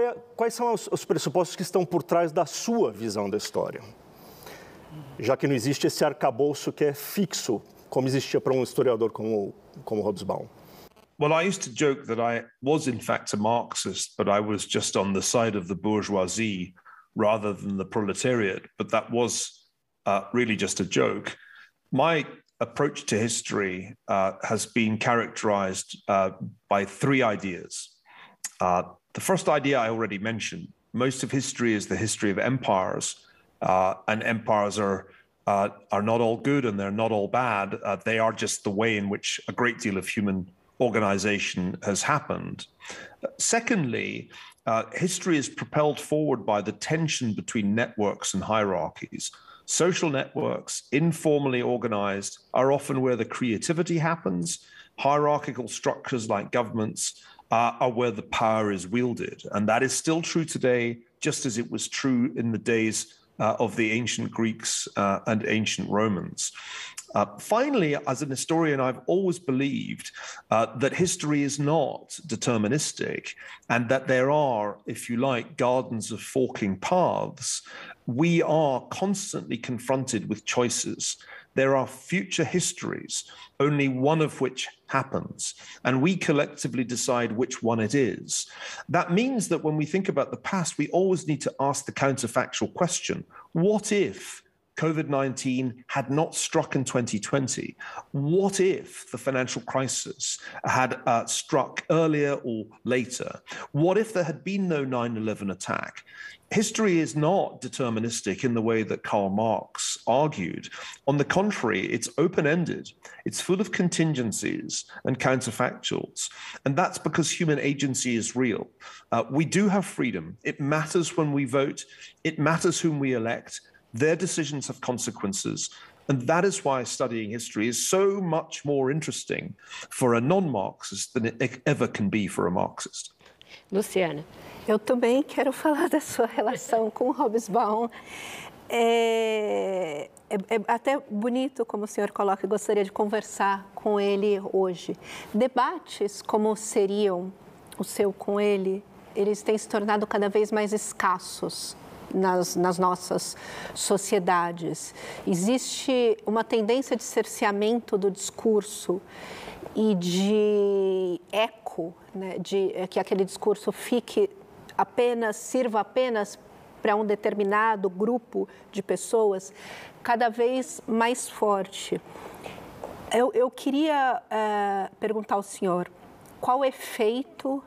É, quais são os pressupostos que estão por trás da sua visão da história? Já que não existe esse arcabouço que é fixo, como existia para um historiador como, como Hobsbawm. Well, I used to joke that I was, in fact, a Marxist, but I was just on the side of the bourgeoisie rather than the proletariat. But that was uh, really just a joke. My approach to history uh, has been characterized uh, by three ideas. Uh, the first idea I already mentioned most of history is the history of empires uh, and empires are uh, are not all good and they're not all bad. Uh, they are just the way in which a great deal of human organization has happened. Secondly, uh, history is propelled forward by the tension between networks and hierarchies. Social networks, informally organized, are often where the creativity happens. Hierarchical structures like governments uh, are where the power is wielded. And that is still true today, just as it was true in the days uh, of the ancient Greeks uh, and ancient Romans. Uh, finally, as an historian, I've always believed uh, that history is not deterministic and that there are, if you like, gardens of forking paths. We are constantly confronted with choices there are future histories, only one of which happens, and we collectively decide which one it is. That means that when we think about the past, we always need to ask the counterfactual question what if? COVID 19 had not struck in 2020, what if the financial crisis had uh, struck earlier or later? What if there had been no 9 11 attack? history is not deterministic in the way that Karl Marx argued. On the contrary, it's open ended, it's full of contingencies and counterfactuals. And that's because human agency is real. Uh, we do have freedom. It matters when we vote, it matters whom we elect. Their decisions have consequences. And that is why studying history is so much more interesting for a non Marxist than it ever can be for a Marxist. Luciana. Eu também quero falar da sua relação com o Hobsbawm. É, é, é, até bonito como o senhor coloca, eu gostaria de conversar com ele hoje. Debates como seriam o seu com ele, eles têm se tornado cada vez mais escassos nas, nas nossas sociedades. Existe uma tendência de cerceamento do discurso e de eco, né, de que aquele discurso fique apenas sirva apenas para um determinado grupo de pessoas, cada vez mais forte. Eu, eu queria é, perguntar ao senhor qual efeito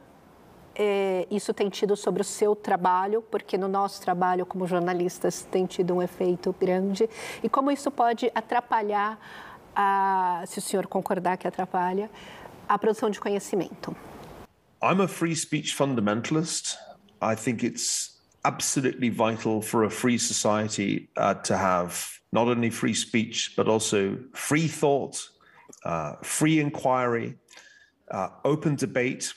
é, isso tem tido sobre o seu trabalho, porque no nosso trabalho como jornalistas tem tido um efeito grande, e como isso pode atrapalhar, a, se o senhor concordar que atrapalha, a produção de conhecimento. I'm a free speech fundamentalist. I think it's absolutely vital for a free society uh, to have not only free speech, but also free thought, uh, free inquiry, uh, open debate.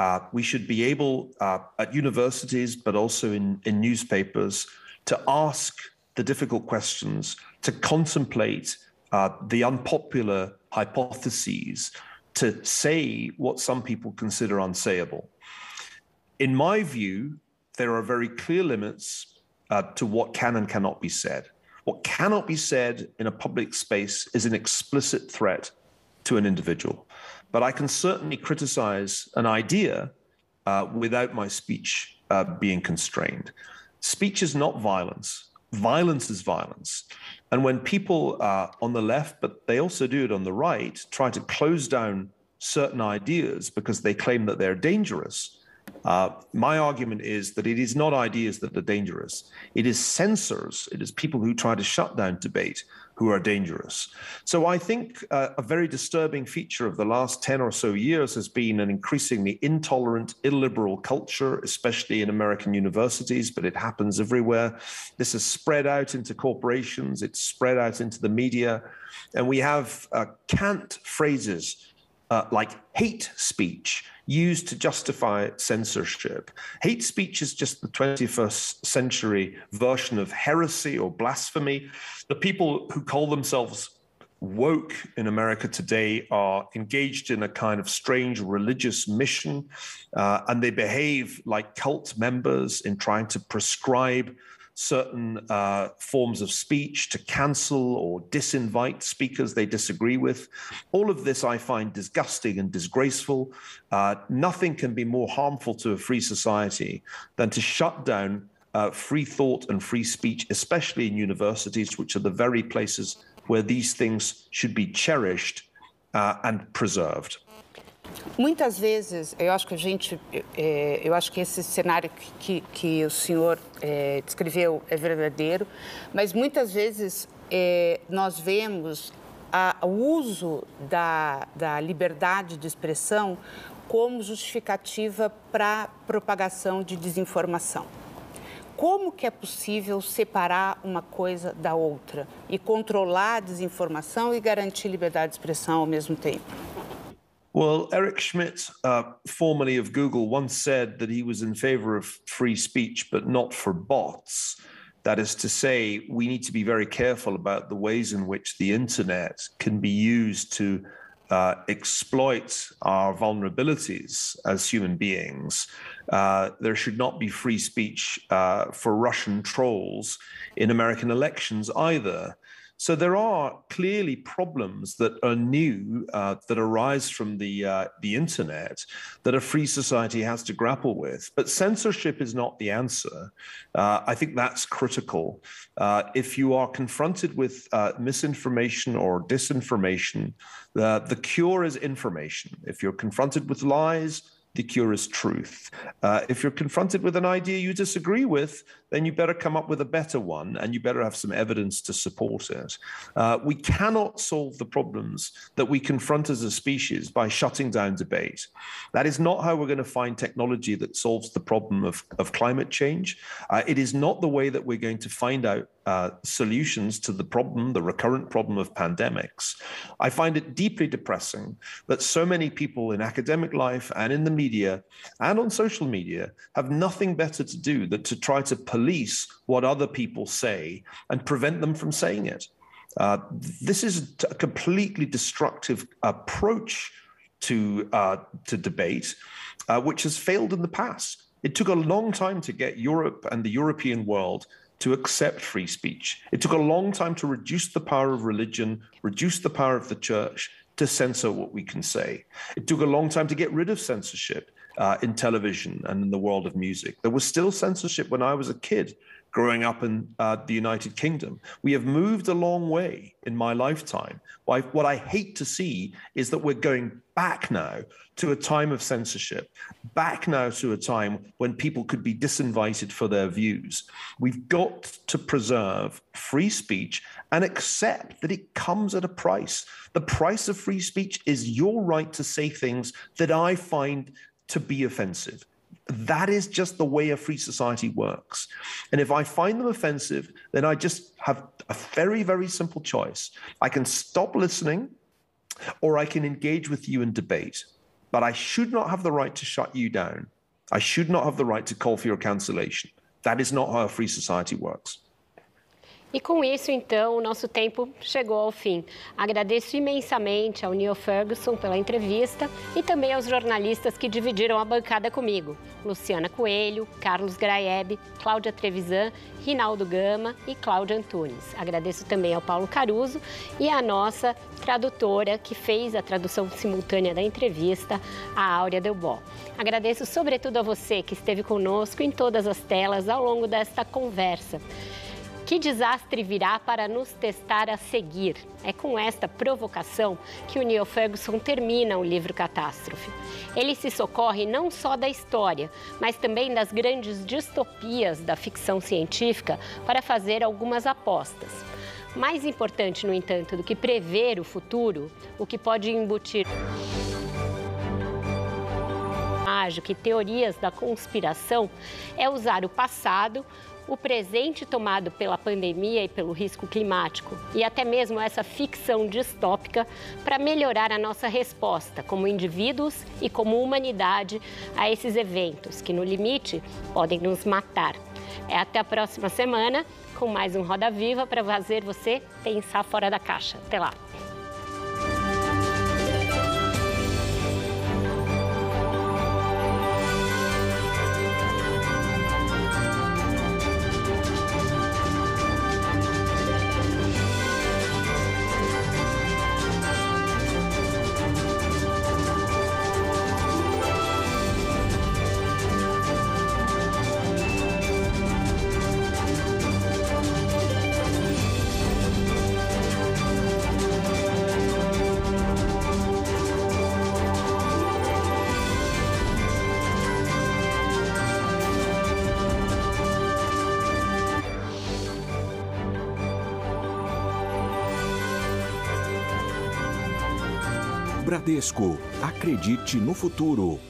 Uh, we should be able uh, at universities, but also in, in newspapers, to ask the difficult questions, to contemplate uh, the unpopular hypotheses, to say what some people consider unsayable. In my view, there are very clear limits uh, to what can and cannot be said. What cannot be said in a public space is an explicit threat to an individual. But I can certainly criticize an idea uh, without my speech uh, being constrained. Speech is not violence. Violence is violence. And when people uh, on the left, but they also do it on the right, try to close down certain ideas because they claim that they're dangerous, uh, my argument is that it is not ideas that are dangerous. It is censors, it is people who try to shut down debate who are dangerous. So I think uh, a very disturbing feature of the last 10 or so years has been an increasingly intolerant, illiberal culture, especially in American universities, but it happens everywhere. This has spread out into corporations, it's spread out into the media, and we have uh, cant phrases uh, like hate speech used to justify censorship. Hate speech is just the 21st century version of heresy or blasphemy. The people who call themselves woke in America today are engaged in a kind of strange religious mission, uh, and they behave like cult members in trying to prescribe certain uh, forms of speech, to cancel or disinvite speakers they disagree with. All of this I find disgusting and disgraceful. Uh, nothing can be more harmful to a free society than to shut down uh, free thought and free speech, especially in universities, which are the very places where these things should be cherished uh, and preserved. Muitas vezes, eu acho que a gente, é, eu acho que esse cenário que, que o senhor é, descreveu é verdadeiro, mas muitas vezes é, nós vemos o uso da, da liberdade de expressão como justificativa para propagação de desinformação. Como que é possível separar uma coisa da outra e controlar a desinformação e garantir liberdade de expressão ao mesmo tempo? Well, Eric Schmidt, uh, formerly of Google, once said that he was in favor of free speech, but not for bots. That is to say, we need to be very careful about the ways in which the internet can be used to uh, exploit our vulnerabilities as human beings. Uh, there should not be free speech uh, for Russian trolls in American elections either. So there are clearly problems that are new uh, that arise from the uh, the internet that a free society has to grapple with. But censorship is not the answer. Uh, I think that's critical. Uh, if you are confronted with uh, misinformation or disinformation, the cure is information. If you're confronted with lies, the cure is truth. Uh, if you're confronted with an idea you disagree with, then you better come up with a better one and you better have some evidence to support it. Uh, we cannot solve the problems that we confront as a species by shutting down debate. That is not how we're going to find technology that solves the problem of, of climate change. Uh, it is not the way that we're going to find out uh, solutions to the problem, the recurrent problem of pandemics. I find it deeply depressing that so many people in academic life and in the media and on social media have nothing better to do than to try to what other people say and prevent them from saying it. Uh, this is a completely destructive approach to uh, to debate, uh, which has failed in the past. It took a long time to get Europe and the European world to accept free speech. It took a long time to reduce the power of religion, reduce the power of the church to censor what we can say. It took a long time to get rid of censorship uh, in television and in the world of music. There was still censorship when I was a kid growing up in uh, the United Kingdom. We have moved a long way in my lifetime. What I hate to see is that we're going back now to a time of censorship, back now to a time when people could be disinvited for their views. We've got to preserve free speech and accept that it comes at a price. The price of free speech is your right to say things that I find to be offensive that is just the way a free society works. And if I find them offensive, then I just have a very, very simple choice. I can stop listening or I can engage with you in debate. But I should not have the right to shut you down. I should not have the right to call for your cancellation. That is not how a free society works. E com isso, então, o nosso tempo chegou ao fim. Agradeço imensamente ao Neil Ferguson pela entrevista e também aos jornalistas que dividiram a bancada comigo. Luciana Coelho, Carlos Graeb, Cláudia Trevisan, Rinaldo Gama e Cláudia Antunes. Agradeço também ao Paulo Caruso e à nossa tradutora que fez a tradução simultânea da entrevista, a Áurea Delbó. Agradeço sobretudo a você que esteve conosco em todas as telas ao longo desta conversa. Que desastre virá para nos testar a seguir? É com esta provocação que o Neil Ferguson termina o livro Catástrofe. Ele se socorre não só da história, mas também das grandes distopias da ficção científica para fazer algumas apostas. Mais importante, no entanto, do que prever o futuro, o que pode embutir mágico e teorias da conspiração é usar o passado o presente tomado pela pandemia e pelo risco climático e até mesmo essa ficção distópica para melhorar a nossa resposta como indivíduos e como humanidade a esses eventos que, no limite, podem nos matar. É até a próxima semana com mais um Roda Viva para fazer você pensar fora da caixa. Até lá! Bradesco. Acredite no futuro.